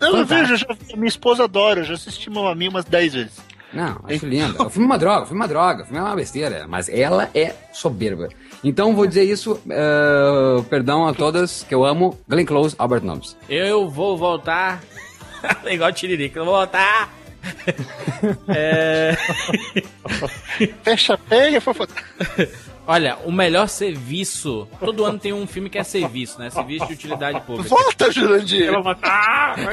Não, eu vejo, eu já vi, minha esposa adora, eu já assisti Mamma Mia umas 10 vezes. Não, acho lindo. [LAUGHS] O filme é uma droga, o filme é uma droga, o filme é uma besteira, mas ela é soberba. Então vou dizer isso, eh, perdão a todas que eu amo, Glenn Close, Albert Nobbs. Eu vou voltar. [LAUGHS] Igual Tiririca, eu vou voltar. [LAUGHS] é... [LAUGHS] Fecha, pega, fofa. Olha, o melhor serviço. Todo ano tem um filme que é serviço, né? Serviço de utilidade pública. Volta, Jurandir. Eu vou voltar. [LAUGHS]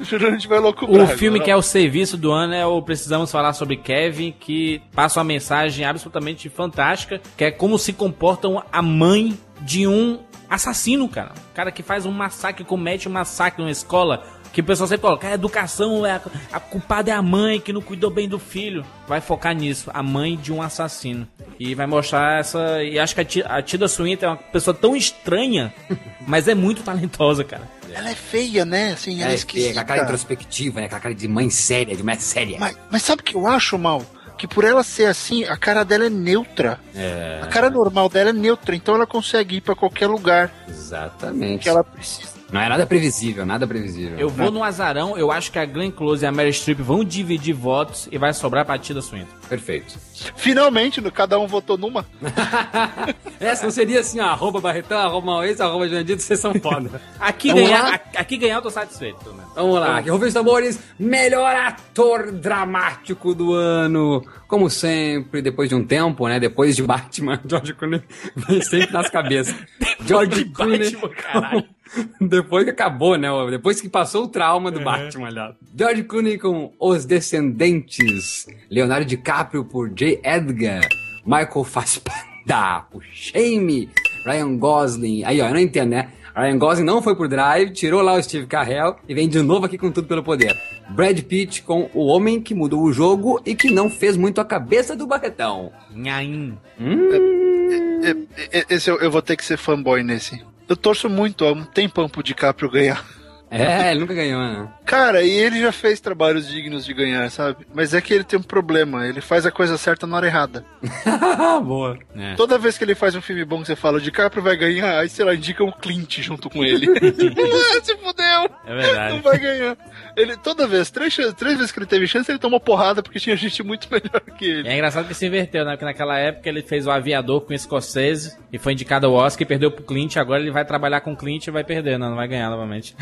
Jurandir vai louco O filme que é o serviço do ano é o Precisamos Falar sobre Kevin, que passa uma mensagem absolutamente fantástica, que é como se comportam a mãe de um assassino, cara. Cara que faz um massacre, comete um massacre numa escola, Que o pessoal sempre coloca, a educação, é a, a culpada é a mãe que não cuidou bem do filho. Vai focar nisso, a mãe de um assassino. E vai mostrar essa. E acho que a, Ti- a Tilda Swinton é uma pessoa tão estranha, [LAUGHS] mas é muito talentosa, cara. Ela é feia, né? Assim, ela é, É, esquisita. com a cara introspectiva, né? Com a cara de mãe séria, de mãe séria. Mas, mas sabe o que eu acho, Mal? Que por ela ser assim, a cara dela é neutra. É, A cara normal dela é neutra, então ela consegue ir pra qualquer lugar exatamente. que ela precisa. Não é nada previsível, nada previsível. Eu vou no azarão, eu acho que a Glenn Close e a Mary Streep vão dividir votos e vai sobrar pra Tilda Swinton. Perfeito. Finalmente, no- cada um votou numa. [LAUGHS] Essa não seria assim, ó, arroba Barretão, arroba Maurício, arroba Jandito, vocês são foda. [LAUGHS] Aqui Vamos ganhar, lá? a- aqui ganhar eu tô satisfeito, menos. Vamos lá, aqui, Rubens Tambores, melhor ator dramático do ano. Como sempre, depois de um tempo, né? Depois de Batman, [LAUGHS] George Clooney vem sempre nas cabeças. [LAUGHS] George de Clooney. Batman, caralho. [LAUGHS] Depois que acabou, né? Depois que passou o trauma do Batman, aliás. George Clooney com Os Descendentes. Leonardo DiCaprio por J. Edgar. Michael Fassbender por Shame. Ryan Gosling. Aí, ó, eu não entendo, né? Ryan Gosling não foi por Drive, tirou lá o Steve Carell e vem de novo aqui com tudo pelo poder. Brad Pitt com O Homem que Mudou o Jogo e que não fez muito a cabeça do Barretão. Nhaim. E- e- Esse eu, eu vou ter que ser fanboy nesse. Eu torço muito há um tempão pro DiCaprio ganhar. É, [LAUGHS] ele nunca ganhou, né? Cara, e ele já fez trabalhos dignos de ganhar, sabe? Mas é que ele tem um problema, ele faz a coisa certa na hora errada. [LAUGHS] Boa. É. Toda vez que ele faz um filme bom que você fala, o DiCaprio vai ganhar, aí sei lá, indica um Clint junto com ele. [LAUGHS] ah, se fudeu! É verdade. Não vai ganhar. Ele, toda vez, três, três vezes que ele teve chance, ele tomou porrada porque tinha gente muito melhor que ele. É engraçado que se inverteu, né? Porque naquela época ele fez o Aviador com o Scorsese e foi indicado ao Oscar e perdeu pro Clint. Agora ele vai trabalhar com o Clint e vai perder, não, não vai ganhar novamente.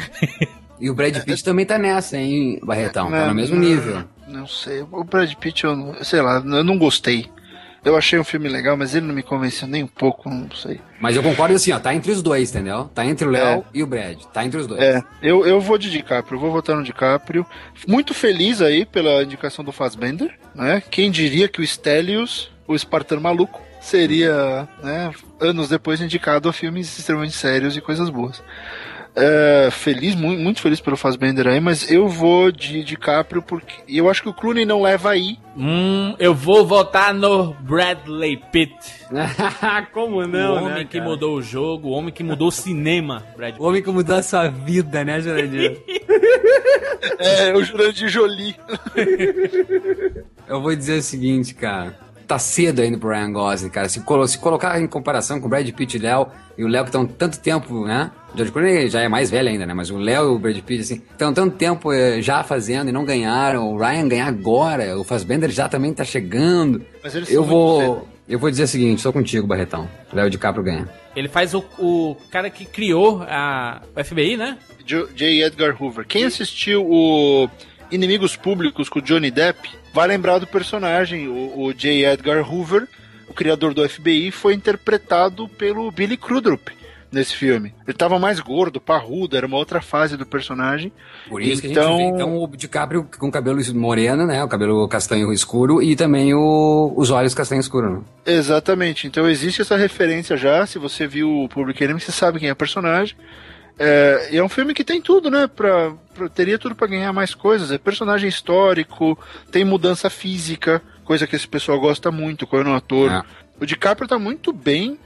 E o Brad Pitt também tá nessa, hein, Barretão? Tá no mesmo não, nível. Não sei. O Brad Pitt, eu não, sei lá, eu não gostei. Eu achei um filme legal, mas ele não me convenceu nem um pouco, não sei. Mas eu concordo assim, ó, tá entre os dois, entendeu? Tá entre o Léo e o Brad. Tá entre os dois. É, eu, eu vou de DiCaprio, vou votar no DiCaprio. Muito feliz aí pela indicação do Fassbender, né? Quem diria que o Stelios, o espartano maluco, seria, né, anos depois indicado a filmes extremamente sérios e coisas boas. É, feliz, muito, muito feliz pelo Fassbender aí, mas eu vou de DiCaprio porque e eu acho que o Clooney não leva aí. hum, eu vou votar no Bradley Pitt. [LAUGHS] Como o homem que mudou o jogo, o homem que mudou o cinema. Brad Pitt. O homem que mudou a sua vida, né, Jurandir? [LAUGHS] É, o Jurandir Jolie. [LAUGHS] eu vou dizer o seguinte, cara. Tá cedo ainda pro Ryan Gosling, cara. Se, colo se colocar em comparação com o Brad Pitt e o Léo, e o Léo que estão tanto tempo, né? O George Clooney já é mais velho ainda, né? Mas o Léo e o Brad Pitt, assim, estão tanto tempo eh, já fazendo e não ganharam. O Ryan ganhar agora, o Fassbender já também tá chegando. Mas eles Eu vou... Eu vou dizer o seguinte, sou contigo, Barretão. Léo DiCaprio ganha. Ele faz o, o cara que criou a o FBI, né? J. Edgar Hoover. Quem assistiu o Inimigos Públicos com o Johnny Depp vai lembrar do personagem. O, o J. Edgar Hoover, o criador do FBI, foi interpretado pelo Billy Crudup nesse filme. Ele tava mais gordo, parrudo, era uma outra fase do personagem. Por isso que a Então- gente vê, então, o DiCaprio com cabelo moreno, né? O cabelo castanho escuro e também o- os olhos castanho escuro, né? Exatamente. Então existe essa referência já. Se você viu o Public Enemy, você sabe quem é o personagem. É, e é um filme que tem tudo, né? Pra, pra- teria tudo pra ganhar mais coisas. É personagem histórico, tem mudança física, coisa que esse pessoal gosta muito quando é um ator. É. O DiCaprio tá muito bem,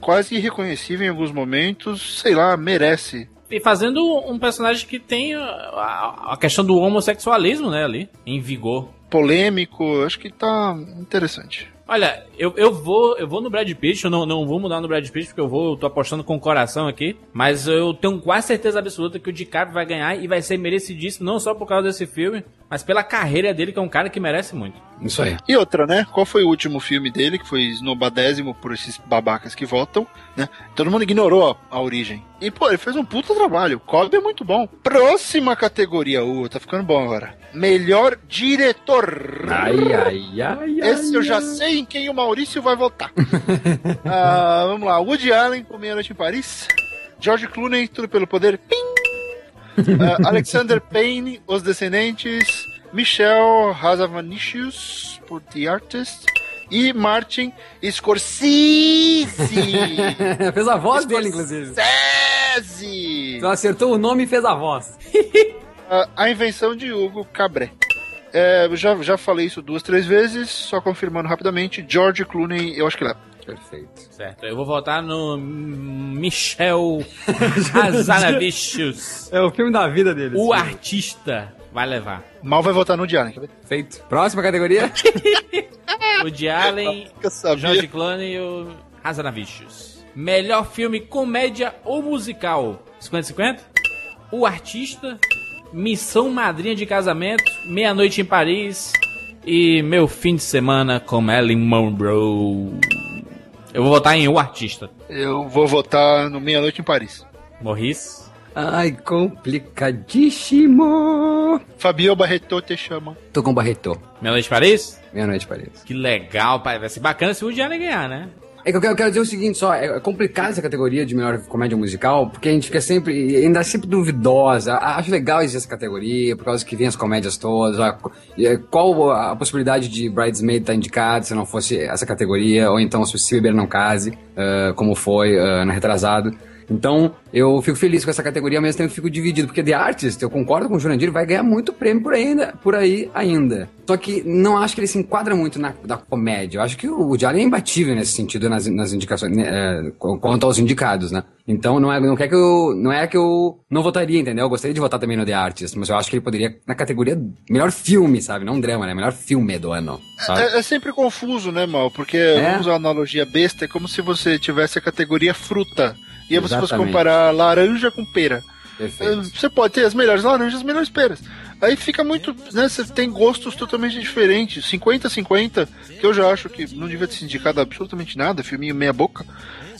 quase irreconhecível em alguns momentos. Sei lá, merece. E fazendo um personagem que tem a questão do homossexualismo, né, ali, em vigor. Polêmico, acho que tá interessante. Olha, eu, eu vou eu vou no Brad Pitt, eu não, não vou mudar no Brad Pitt porque eu vou, eu tô apostando com o coração aqui, mas eu tenho quase certeza absoluta que o DiCaprio vai ganhar e vai ser merecidíssimo, não só por causa desse filme, mas pela carreira dele, que é um cara que merece muito. Isso aí. E outra, né? Qual foi o último filme dele, que foi esnobadésimo por esses babacas que votam, né? Todo mundo ignorou a, a origem. E, pô, ele fez um puta trabalho. Cobb é muito bom. Próxima categoria. Uh, tá ficando bom agora. Melhor diretor. Ai, ai, ai, Esse eu já sei em quem o Maurício vai votar. [LAUGHS] Ah, vamos lá. Woody Allen, por Meia Noite em Paris. George Clooney, Tudo pelo Poder. Pim! Ah, Alexander Payne, Os Descendentes. Michelle Hazanavicius, por The Artist. E Martin Scorsese. [LAUGHS] fez a voz dele, inclusive. Scorsese. Então acertou o nome e fez a voz. A, [LAUGHS] a invenção de Hugo Cabré. É, eu já, já falei isso duas, três vezes, só confirmando rapidamente. George Clooney, eu acho que leva. Perfeito. Certo, eu vou votar no Michel [LAUGHS] Hazanavicius. É o filme da vida dele. o artista vai levar. Mal vai votar no quer ver? Feito. Próxima categoria. [LAUGHS] O de Allen. George Clooney e o Hazanavicius. Melhor filme comédia ou musical? 50-50? O artista, Missão Madrinha de Casamento, Meia-Noite em Paris e Meu Fim de Semana com Marilyn Monroe. Eu vou votar em O Artista. Eu vou votar no Meia-Noite em Paris. Morris? Ai, complicadíssimo. Fabio Barreto te chama. Tô com Barreto. Meia-Noite em Paris? Meia-noite, Paris. Que legal, pai. Vai ser bacana se o Allen ganhar, né? É que eu quero, eu quero dizer o seguinte só, é complicado essa categoria de melhor comédia musical, porque a gente fica sempre, ainda é sempre duvidosa. Acho legal existir essa categoria, por causa que vem as comédias todas. e Qual a possibilidade de Bridesmaid estar indicado se não fosse essa categoria, ou então se o Se Beber Não Case, ah, como foi ah, no retrasado. Então, eu fico feliz com essa categoria, mas também fico dividido, porque The Artist, eu concordo com o Jurandir, vai ganhar muito prêmio por, ainda, por aí ainda. Só que não acho que ele se enquadra muito na da comédia. Eu acho que o Allen é imbatível nesse sentido, nas, nas indicações, né, é, qu- quanto aos indicados, né? Então, não é, não, quer que eu, não é que eu não votaria, entendeu? Eu gostaria de votar também no The Artist, mas eu acho que ele poderia, na categoria melhor filme, sabe? Não drama, né? Melhor filme do ano, sabe? É, é sempre confuso, né, Mal? Porque, É. vamos usar uma analogia besta, é como se você tivesse a categoria fruta. E aí você fosse comparar laranja com pera. Perfeito. Você pode ter as melhores laranjas e as melhores peras. Aí fica muito. Né, você tem gostos totalmente diferentes. 50-50, que eu já acho que não devia ter se indicado absolutamente nada, filminho meia-boca.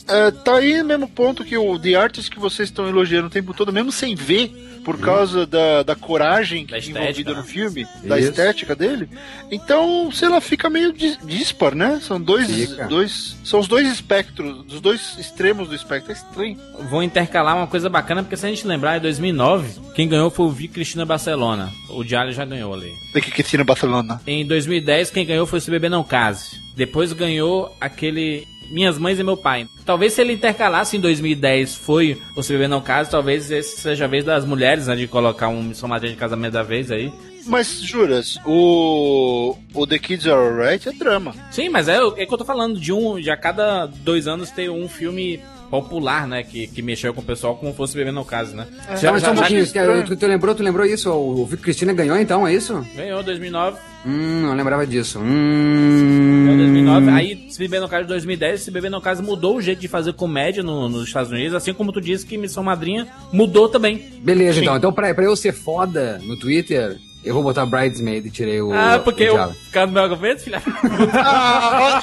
É, tá aí no mesmo ponto que o The Artist que vocês estão elogiando o tempo todo, mesmo sem ver, por causa da, da coragem que Da é envolvida estética, no filme, da Isso. estética dele. Então, sei lá, fica meio dis- dispar, né? São dois, Fica. dois. São os dois espectros, dos dois extremos do espectro. É estranho. Vou intercalar uma coisa bacana, porque se a gente lembrar, em 2009, quem ganhou foi o Vi Cristina Barcelona. O Diário já ganhou ali. Daqui que tinha Barcelona. Em 2010, quem ganhou foi o Se Beber Não Case. Depois ganhou aquele Minhas Mães e Meu Pai. Talvez se ele intercalasse em 2010 foi o Se Beber Não Case, talvez esse seja a vez das mulheres, né, de colocar um Missão Madrinha de Casamento da vez aí. Mas, juras, o. O The Kids Are Alright é drama. Sim, mas é, o- é que eu tô falando de um, de a cada dois anos ter um filme popular, né, que, que mexeu com o pessoal como fosse Beber Não Case, né? Já, mas só um pouquinho, tu, tu lembrou, tu lembrou isso? O Vitor Cristina ganhou então, é isso? Ganhou 2009. Hum, não lembrava disso. Hum. Ganhou 2009. Aí, se beber no caso de 2010, se beber no caso mudou o jeito de fazer comédia no- nos Estados Unidos, assim como tu disse que Missão Madrinha mudou também. Beleza, Sim. então. Então, pra, pra eu ser foda no Twitter, eu vou botar Bridesmaid e tirei o. ah, porque o eu ficar no meu argumento, filha. [LAUGHS] Ah,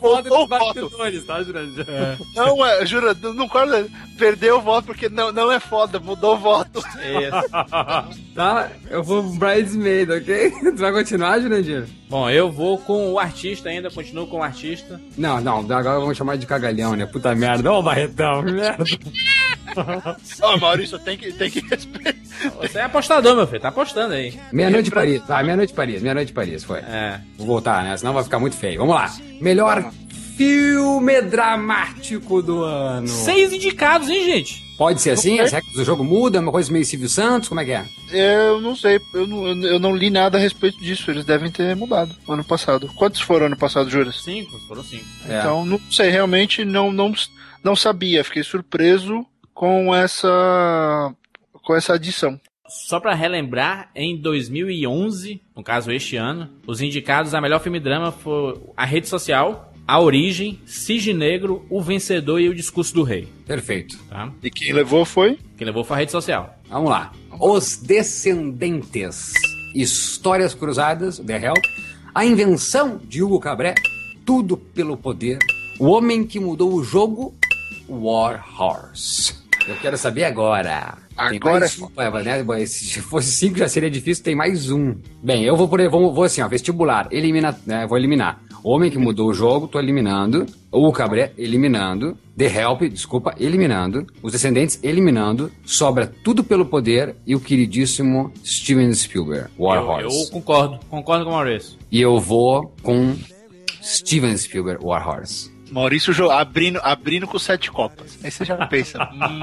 voltou o voto. tá, Jurandir? Não, é, jura, não concorda. Perdeu o voto porque não, não é foda, mudou o voto. [LAUGHS] Tá, eu vou Bridesmaid, ok? [LAUGHS] tu vai continuar, Jurandir? Bom, eu vou com o artista ainda, continuo com o artista. Não, não, agora vamos chamar de cagalhão, né? Puta merda. Ô, Barretão, merda. Ó, Maurício, tem que, tem que respeitar. Você é apostador, meu filho, tá apostando aí. Meia-noite de Paris. Vai, meia-noite de Paris, meia-noite de Paris, foi. É. Vou voltar, né? Senão vai ficar muito feio. Vamos lá. Melhor filme dramático do ano. Seis indicados, hein, gente? Pode ser assim? As regras do jogo mudam? Uma coisa meio Silvio Santos? Como é que é? Eu não sei, eu não, eu não li nada a respeito disso. Eles devem ter mudado ano passado. Quantos foram ano passado, juras? Cinco, foram cinco. É. Então, não sei, realmente não, não, não sabia. Fiquei surpreso com essa, com essa adição. Só pra relembrar, em 2011, no caso este ano, os indicados a melhor filme drama foi A Rede Social, A Origem, Cisne Negro, O Vencedor e O Discurso do Rei. Perfeito. Tá? E quem levou foi? Quem levou foi a Rede Social. Vamos lá. Os Descendentes. Histórias Cruzadas, The Help. A Invenção de Hugo Cabré. Tudo pelo Poder. O Homem que Mudou o Jogo. War Horse. Eu quero saber agora. Tem Agora mais um, é, né? Se fosse cinco já seria difícil, tem mais um. Bem, eu vou por vou, vou assim, ó, vestibular, elimina, né, vou eliminar. O Homem que Mudou o Jogo, tô eliminando. O Cabré, eliminando. The Help, desculpa, eliminando. Os Descendentes, eliminando. Sobra Tudo pelo Poder e o queridíssimo Steven Spielberg, War eu, Horse. eu concordo, concordo com o Maurício. E eu vou com Steven Spielberg, War Horse. Maurício jo- abrindo, abrindo com sete copas. Aí você já pensa. [LAUGHS] hum,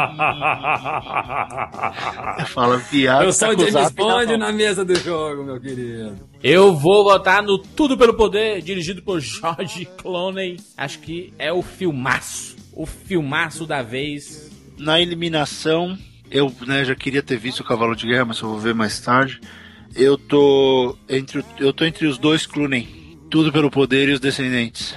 você fala, viado. Eu tá sou com o James na Bond na mesa do jogo, meu querido. Eu vou votar no Tudo pelo Poder, dirigido por George Clooney. Acho que é o filmaço. O filmaço da vez. Na eliminação, eu né, já queria ter visto o Cavalo de Guerra, mas eu vou ver mais tarde. Eu tô entre, o- eu tô entre os dois Clooney. Tudo pelo poder e os descendentes.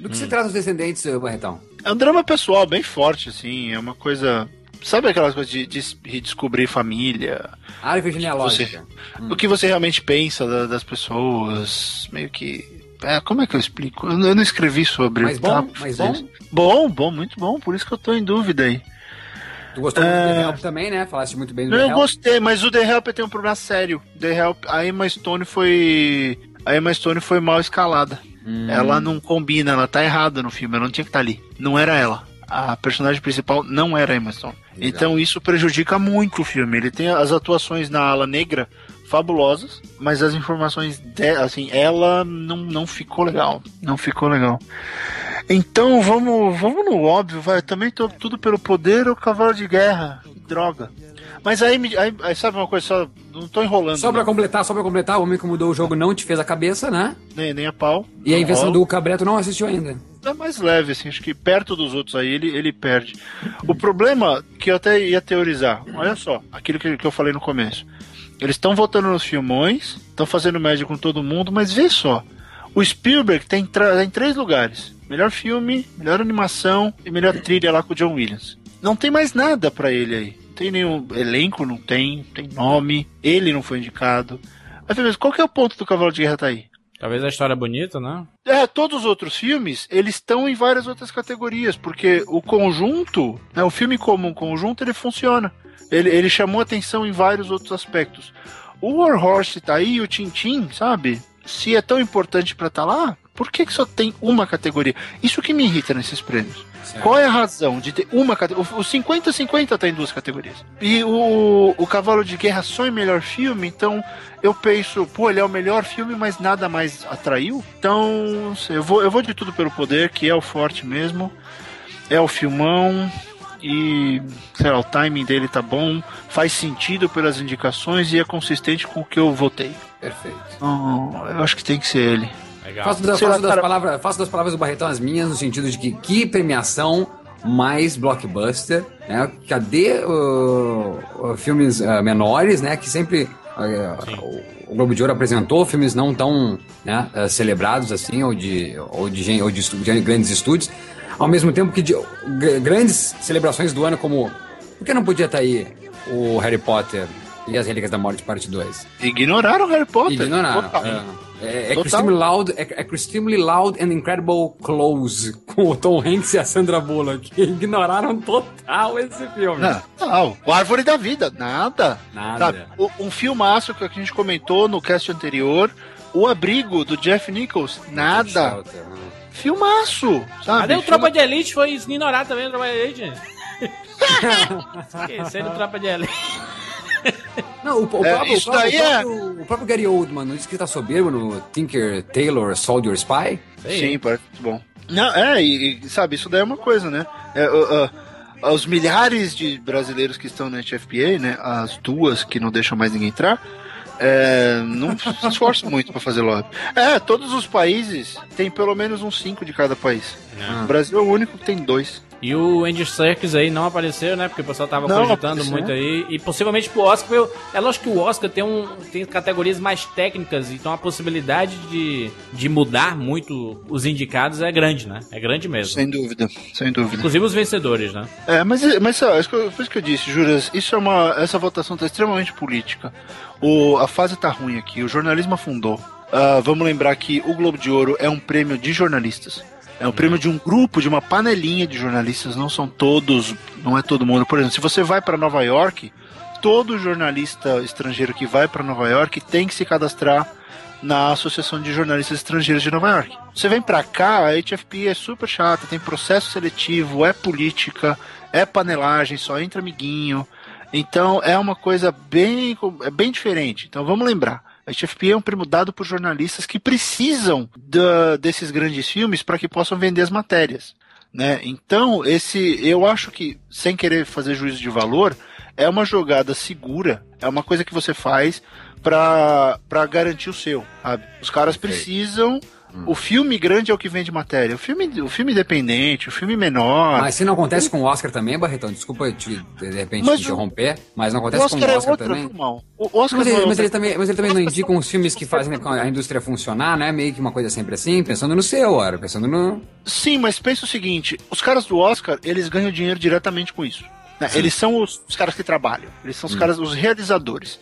Do que se trata os descendentes, Barretão? É um drama pessoal bem forte, assim. É uma coisa. Sabe aquelas coisas de, de redescobrir família? Árvore genealógica. O que você realmente pensa da- das pessoas? Meio que. É, como é que eu explico? Eu, não- escrevi sobre. Mas tá? bom? Mas bom? Bom, bom, muito bom. Por isso que eu tô em dúvida aí. Tu gostou muito do É. The Help também, né? Falaste muito bem do Não, The eu Help. gostei, mas o The Help tem um problema sério. The Help, a Emma Stone foi. A Emma Stone foi mal escalada. Hum. Ela não combina, ela tá errada no filme, ela não tinha que estar ali. Não era ela. A personagem principal não era a Emma Stone. Legal. Então isso prejudica muito o filme. Ele tem as atuações na ala negra fabulosas, mas as informações de, assim, ela não, não ficou legal. Não ficou legal. Então vamos, vamos no óbvio, vai. Também tô tudo pelo poder ou cavalo de guerra. Droga. Mas aí, aí, aí sabe uma coisa, só não tô enrolando. Só pra não. completar, só pra completar, o homem que mudou o jogo não te fez a cabeça, né? nem, nem a pau. E a invenção do Cabreto não assistiu ainda. é mais leve, assim, acho que perto dos outros aí ele, ele perde. O problema que eu até ia teorizar, olha só, aquilo que, que eu falei no começo. Eles estão votando nos filmões, estão fazendo média com todo mundo, mas vê só. O Spielberg tem, tra- em três lugares: melhor filme, melhor animação e melhor trilha lá com o John Williams. Não tem mais nada pra ele aí. Não tem nenhum elenco, não tem, tem nome, ele não foi indicado. Mas beleza, qual que é o ponto do Cavalo de Guerra tá aí? Talvez a história bonita, né? É, todos os outros filmes, eles estão em várias outras categorias, porque o conjunto, né, o filme como um conjunto, ele funciona. Ele, ele chamou atenção em vários outros aspectos. O War Horse tá aí, o Tintin, sabe? Se é tão importante pra estar lá, por que, que só tem uma categoria? Isso que me irrita nesses prêmios. Qual é a razão de ter uma categoria? O 50-50 tá em duas categorias. E o, o Cavalo de Guerra só em melhor filme, então eu penso, pô, ele é o melhor filme, mas nada mais atraiu. Então, sei, eu vou, eu vou de tudo pelo poder, que é o forte mesmo. É o filmão. E, sei lá, o timing dele tá bom, faz sentido pelas indicações e é consistente com o que eu votei. Perfeito. Então, eu acho que tem que ser ele. Legal. Faço, da- faço das cara. palavras, faço das palavras do Barretão as minhas, no sentido de que que premiação mais blockbuster, né? Cadê uh, filmes uh, menores, né? Que sempre uh, o- Globo de Ouro apresentou filmes não tão né, uh, celebrados assim, ou de, ou de, gen- ou de, estu- de grandes estúdios, ao mesmo tempo que de gr- grandes celebrações do ano, como. Por que não podia estar aí o Harry Potter e as Relíquias da Morte, parte 2? Ignoraram o Harry Potter. Ignoraram. É, é, é. Extremely Loud, é, é Extremely Loud and Incredible Close, [LAUGHS] com o Tom Hanks e a Sandra Bullock. [LAUGHS] Ignoraram total esse filme. Não, não, o Árvore da Vida, nada. Nada. Sabe, um filmaço que a gente comentou no cast anterior, O Abrigo, do Jeff Nichols, nada. Né? Filmaço, sabe? Cadê o Tropa de Elite? Foi ignorado também o Tropa de Elite. [LAUGHS] Esqueceram o Tropa de Elite. Não, o, o É, próprio, isso o próprio- daí é- o próprio- o próprio Gary Oldman, não disse que tá soberbo no Tinker Taylor Soldier Spy? Sim, parece muito bom. Não, é, e, e, sabe, isso daí é uma coisa, né? É, uh, uh, os milhares de brasileiros que estão na HFPA, né? As duas que não deixam mais ninguém entrar, é, não se esforçam muito para fazer lobby. É, todos os países têm pelo menos uns cinco de cada país. O Brasil é o único que tem dois. E o Andy Serkis aí não apareceu, né? Porque o pessoal tava Não cogitando muito aí. E possivelmente pro Oscar. eu- É lógico que o Oscar tem, um, tem categorias mais técnicas, então a possibilidade de, de mudar muito os indicados é grande, né? É grande mesmo. Sem dúvida, sem dúvida. Inclusive os vencedores, né? É, mas, mas ó, isso que eu- foi isso que eu disse, Juras, isso é uma. Essa votação tá extremamente política. O, a fase tá ruim aqui, o jornalismo afundou. Ah, vamos lembrar que o Globo de Ouro é um prêmio de jornalistas. É um prêmio de um grupo, de uma panelinha de jornalistas, não são todos, não é todo mundo. Por exemplo, se você vai para Nova York, todo jornalista estrangeiro que vai para Nova York tem que se cadastrar na Associação de Jornalistas Estrangeiros de Nova York. Você vem pra cá, a HFP é super chata, tem processo seletivo, é política, é panelagem, só entra amiguinho. Então é uma coisa bem, é bem diferente. Então vamos lembrar. A HFPA é um prêmio dado por jornalistas que precisam da, desses grandes filmes para que possam vender as matérias. Né? Então, esse, eu acho que, sem querer fazer juízo de valor, é uma jogada segura, é uma coisa que você faz para garantir o seu. Sabe? Os caras precisam o filme grande é o que vende matéria. O filme, o filme independente, o filme menor. Mas se não acontece com o Oscar também, Barretão, desculpa te, de repente mas te interromper, mas não acontece Oscar com o é Oscar também. O Oscar Mas ele, é mas, ele também, mas ele também não indica uns filmes que fazem a indústria funcionar, né? Meio que uma coisa sempre assim, pensando no seu, ora, pensando no. Sim, mas pensa o seguinte: os caras do Oscar, eles ganham dinheiro diretamente com isso. né? Eles são os, os caras que trabalham, eles são os caras, os realizadores.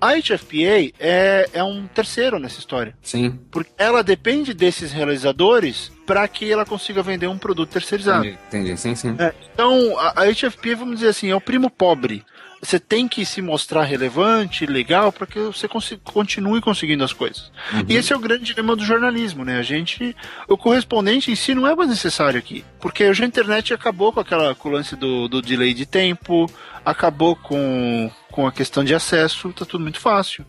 A HFPA é, é um terceiro nessa história. Sim. Porque ela depende desses realizadores para que ela consiga vender um produto terceirizado. Entendi, entendi. Sim, sim. É, então, a, a HFP, vamos dizer assim, é o primo pobre. Você tem que se mostrar relevante, legal, para que você continue conseguindo as coisas. E esse é o grande dilema do jornalismo, né? A gente. O correspondente em si não é mais necessário aqui. Porque hoje a internet acabou com aquela com o lance do, do delay de tempo, acabou com, com a questão de acesso, tá tudo muito fácil.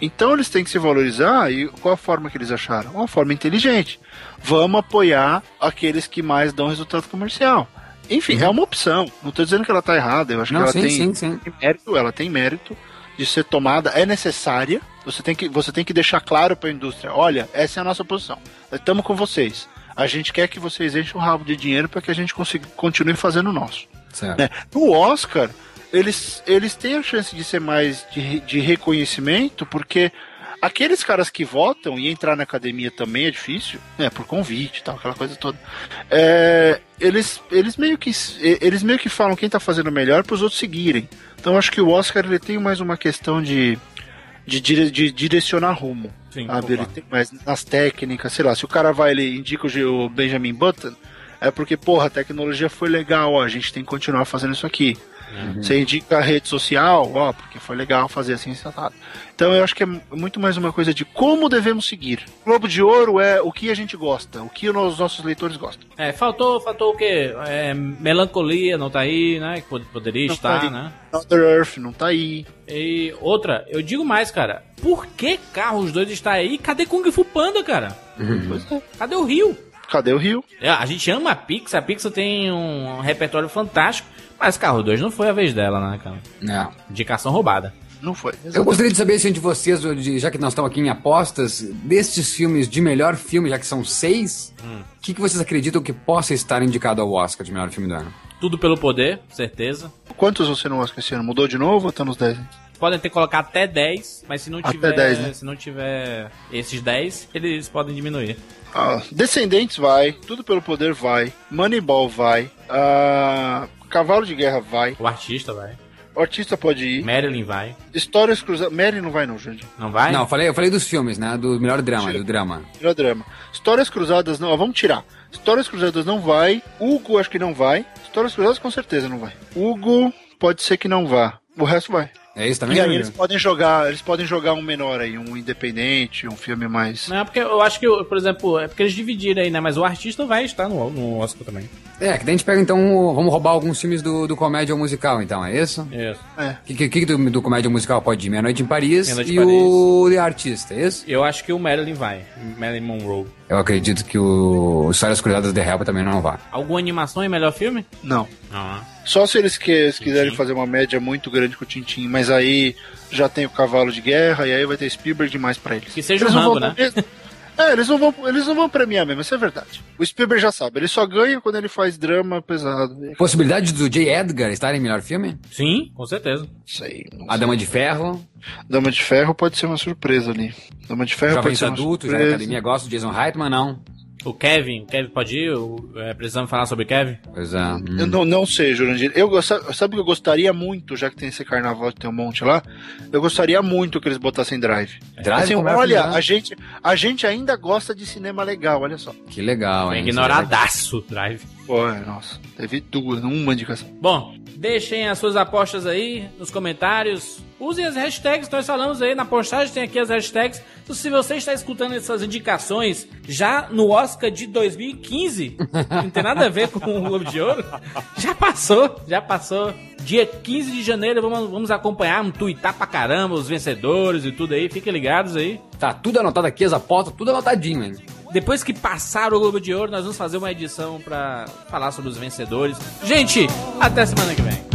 Então eles têm que se valorizar e qual a forma que eles acharam? Uma forma inteligente. Vamos apoiar aqueles que mais dão resultado comercial. Enfim, é uma opção. Não estou dizendo que ela está errada. Eu acho Não, que ela sim, tem, sim, sim. tem mérito. Ela tem mérito de ser tomada. É necessária. Você tem que, você tem que deixar claro para a indústria. Olha, essa é a nossa posição. Estamos com vocês. A gente quer que vocês enchem o rabo de dinheiro para que a gente consiga, continue fazendo o nosso. Certo. Né? No Oscar, eles, eles têm a chance de ser mais de, de reconhecimento, porque aqueles caras que votam e entrar na academia também é difícil, né? Por convite e tal, aquela coisa toda. É, eles, eles, meio que, eles meio que falam quem tá fazendo melhor para os outros seguirem. Então eu acho que o Oscar ele tem mais uma questão de, de, dire- de direcionar rumo. Sim, sabe? Ele tem mais nas técnicas, sei lá, se o cara vai, ele indica o Benjamin Button, é porque, porra, a tecnologia foi legal, ó, a gente tem que continuar fazendo isso aqui. Você indica a rede social, ó, porque foi legal fazer assim, sentado. Então eu acho que é muito mais uma coisa de como devemos seguir. Globo de Ouro é o que a gente gosta, o que os nossos leitores gostam. É, faltou, faltou o quê? É, melancolia não tá aí, né? Que pod- poderia Não estar, tá né? Other Earth não tá aí. E outra, eu digo mais, cara. Por que Carros 2 está aí? Cadê Kung Fu Panda, cara? Pois é. Cadê o Rio? Cadê o Rio? É, A gente ama a Pixar, a Pixar tem um repertório fantástico, mas Carro 2 não foi a vez dela, né, cara? Não. Indicação roubada. Não foi. Eu gostaria de saber, assim, de vocês, já que nós estamos aqui em apostas, destes filmes de melhor filme, já que são seis, o que, que vocês acreditam que possa estar indicado ao Oscar de melhor filme do ano? Tudo pelo poder, certeza. Quantos você não Oscar esse ano? Mudou de novo ou tá nos 10? Podem ter que colocar até 10, mas se não Até tiver, 10, né? se não tiver esses 10, eles podem diminuir. Ah, Descendentes vai, Tudo pelo Poder vai, Moneyball vai, ah, Cavalo de Guerra vai, O artista vai. o artista pode ir, Marilyn vai. Histórias Cruzadas. Mary não vai, não, gente. Não vai? Não, eu falei, eu falei dos filmes, né? Do melhor drama, Tira. do drama. Melhor drama. Histórias Cruzadas não, ó, vamos tirar. Histórias Cruzadas não vai, Hugo acho que não vai, Histórias Cruzadas com certeza não vai. Hugo pode ser que não vá, o resto vai. É isso também? E aí eles podem jogar, eles podem jogar um menor aí, um independente, um filme mais. Não, é porque eu acho que, por exemplo, é porque eles dividiram aí, né? Mas o artista vai estar no, no Oscar também. É, que daí a gente pega então, vamos roubar alguns filmes do, do comédia musical, então, é isso? Isso. É. O que, que, que do, do comédia musical pode ir? Meia Noite em Paris Meia Noite em e o The Artista, é isso? Eu acho que o Marilyn vai. Marilyn Monroe. Eu acredito que o Histórias Cruzadas de Help também não vá. Alguma animação é melhor filme? Não. Não, né? Só se eles que, se quiserem Tintin. fazer uma média muito grande com o Tintin, mas aí já tem o Cavalo de Guerra e aí vai ter Spielberg demais pra eles. Que seja eles o não Rambo, vão- né? eles- [LAUGHS] É, eles não, vão, eles não vão premiar mesmo, isso é verdade. O Spielberg já sabe, ele só ganha quando ele faz drama pesado. Possibilidade do J. Edgar estar em melhor filme? Sim, com certeza. Isso aí. A sei. Dama de Ferro, Dama de Ferro pode ser uma surpresa ali. Dama de Ferro pode Jovens ser uma Adultos, já na surpresa. academia gosta, Jason Reitman, não. O Kevin, o Kevin pode ir? O- é, precisamos falar sobre Kevin? Pois é. hum. Eu não, não sei, Jurandir. Eu, sabe o que eu gostaria muito, já que tem esse carnaval que tem um monte lá? Eu gostaria muito que eles botassem Drive. Drive assim, é olha, né? a gente, a gente ainda gosta de cinema legal, olha só. Que legal, hein? ignoradaço o Drive. Pô, é, nossa, teve duas, uma indicação. Bom, deixem as suas apostas aí nos comentários. Usem as hashtags que nós falamos aí na postagem, tem aqui as hashtags. Então, se você está escutando essas indicações já no Oscar de 2015, não tem nada a ver com o Globo de Ouro, já passou, já passou Dia 15 de janeiro vamos, vamos acompanhar, vamos tuitar pra caramba os vencedores e tudo aí. Fiquem ligados aí. Tá tudo anotado aqui, as apostas, tudo anotadinho, hein? Depois que passar o Globo de Ouro, nós vamos fazer uma edição pra falar sobre os vencedores. Gente, até semana que vem.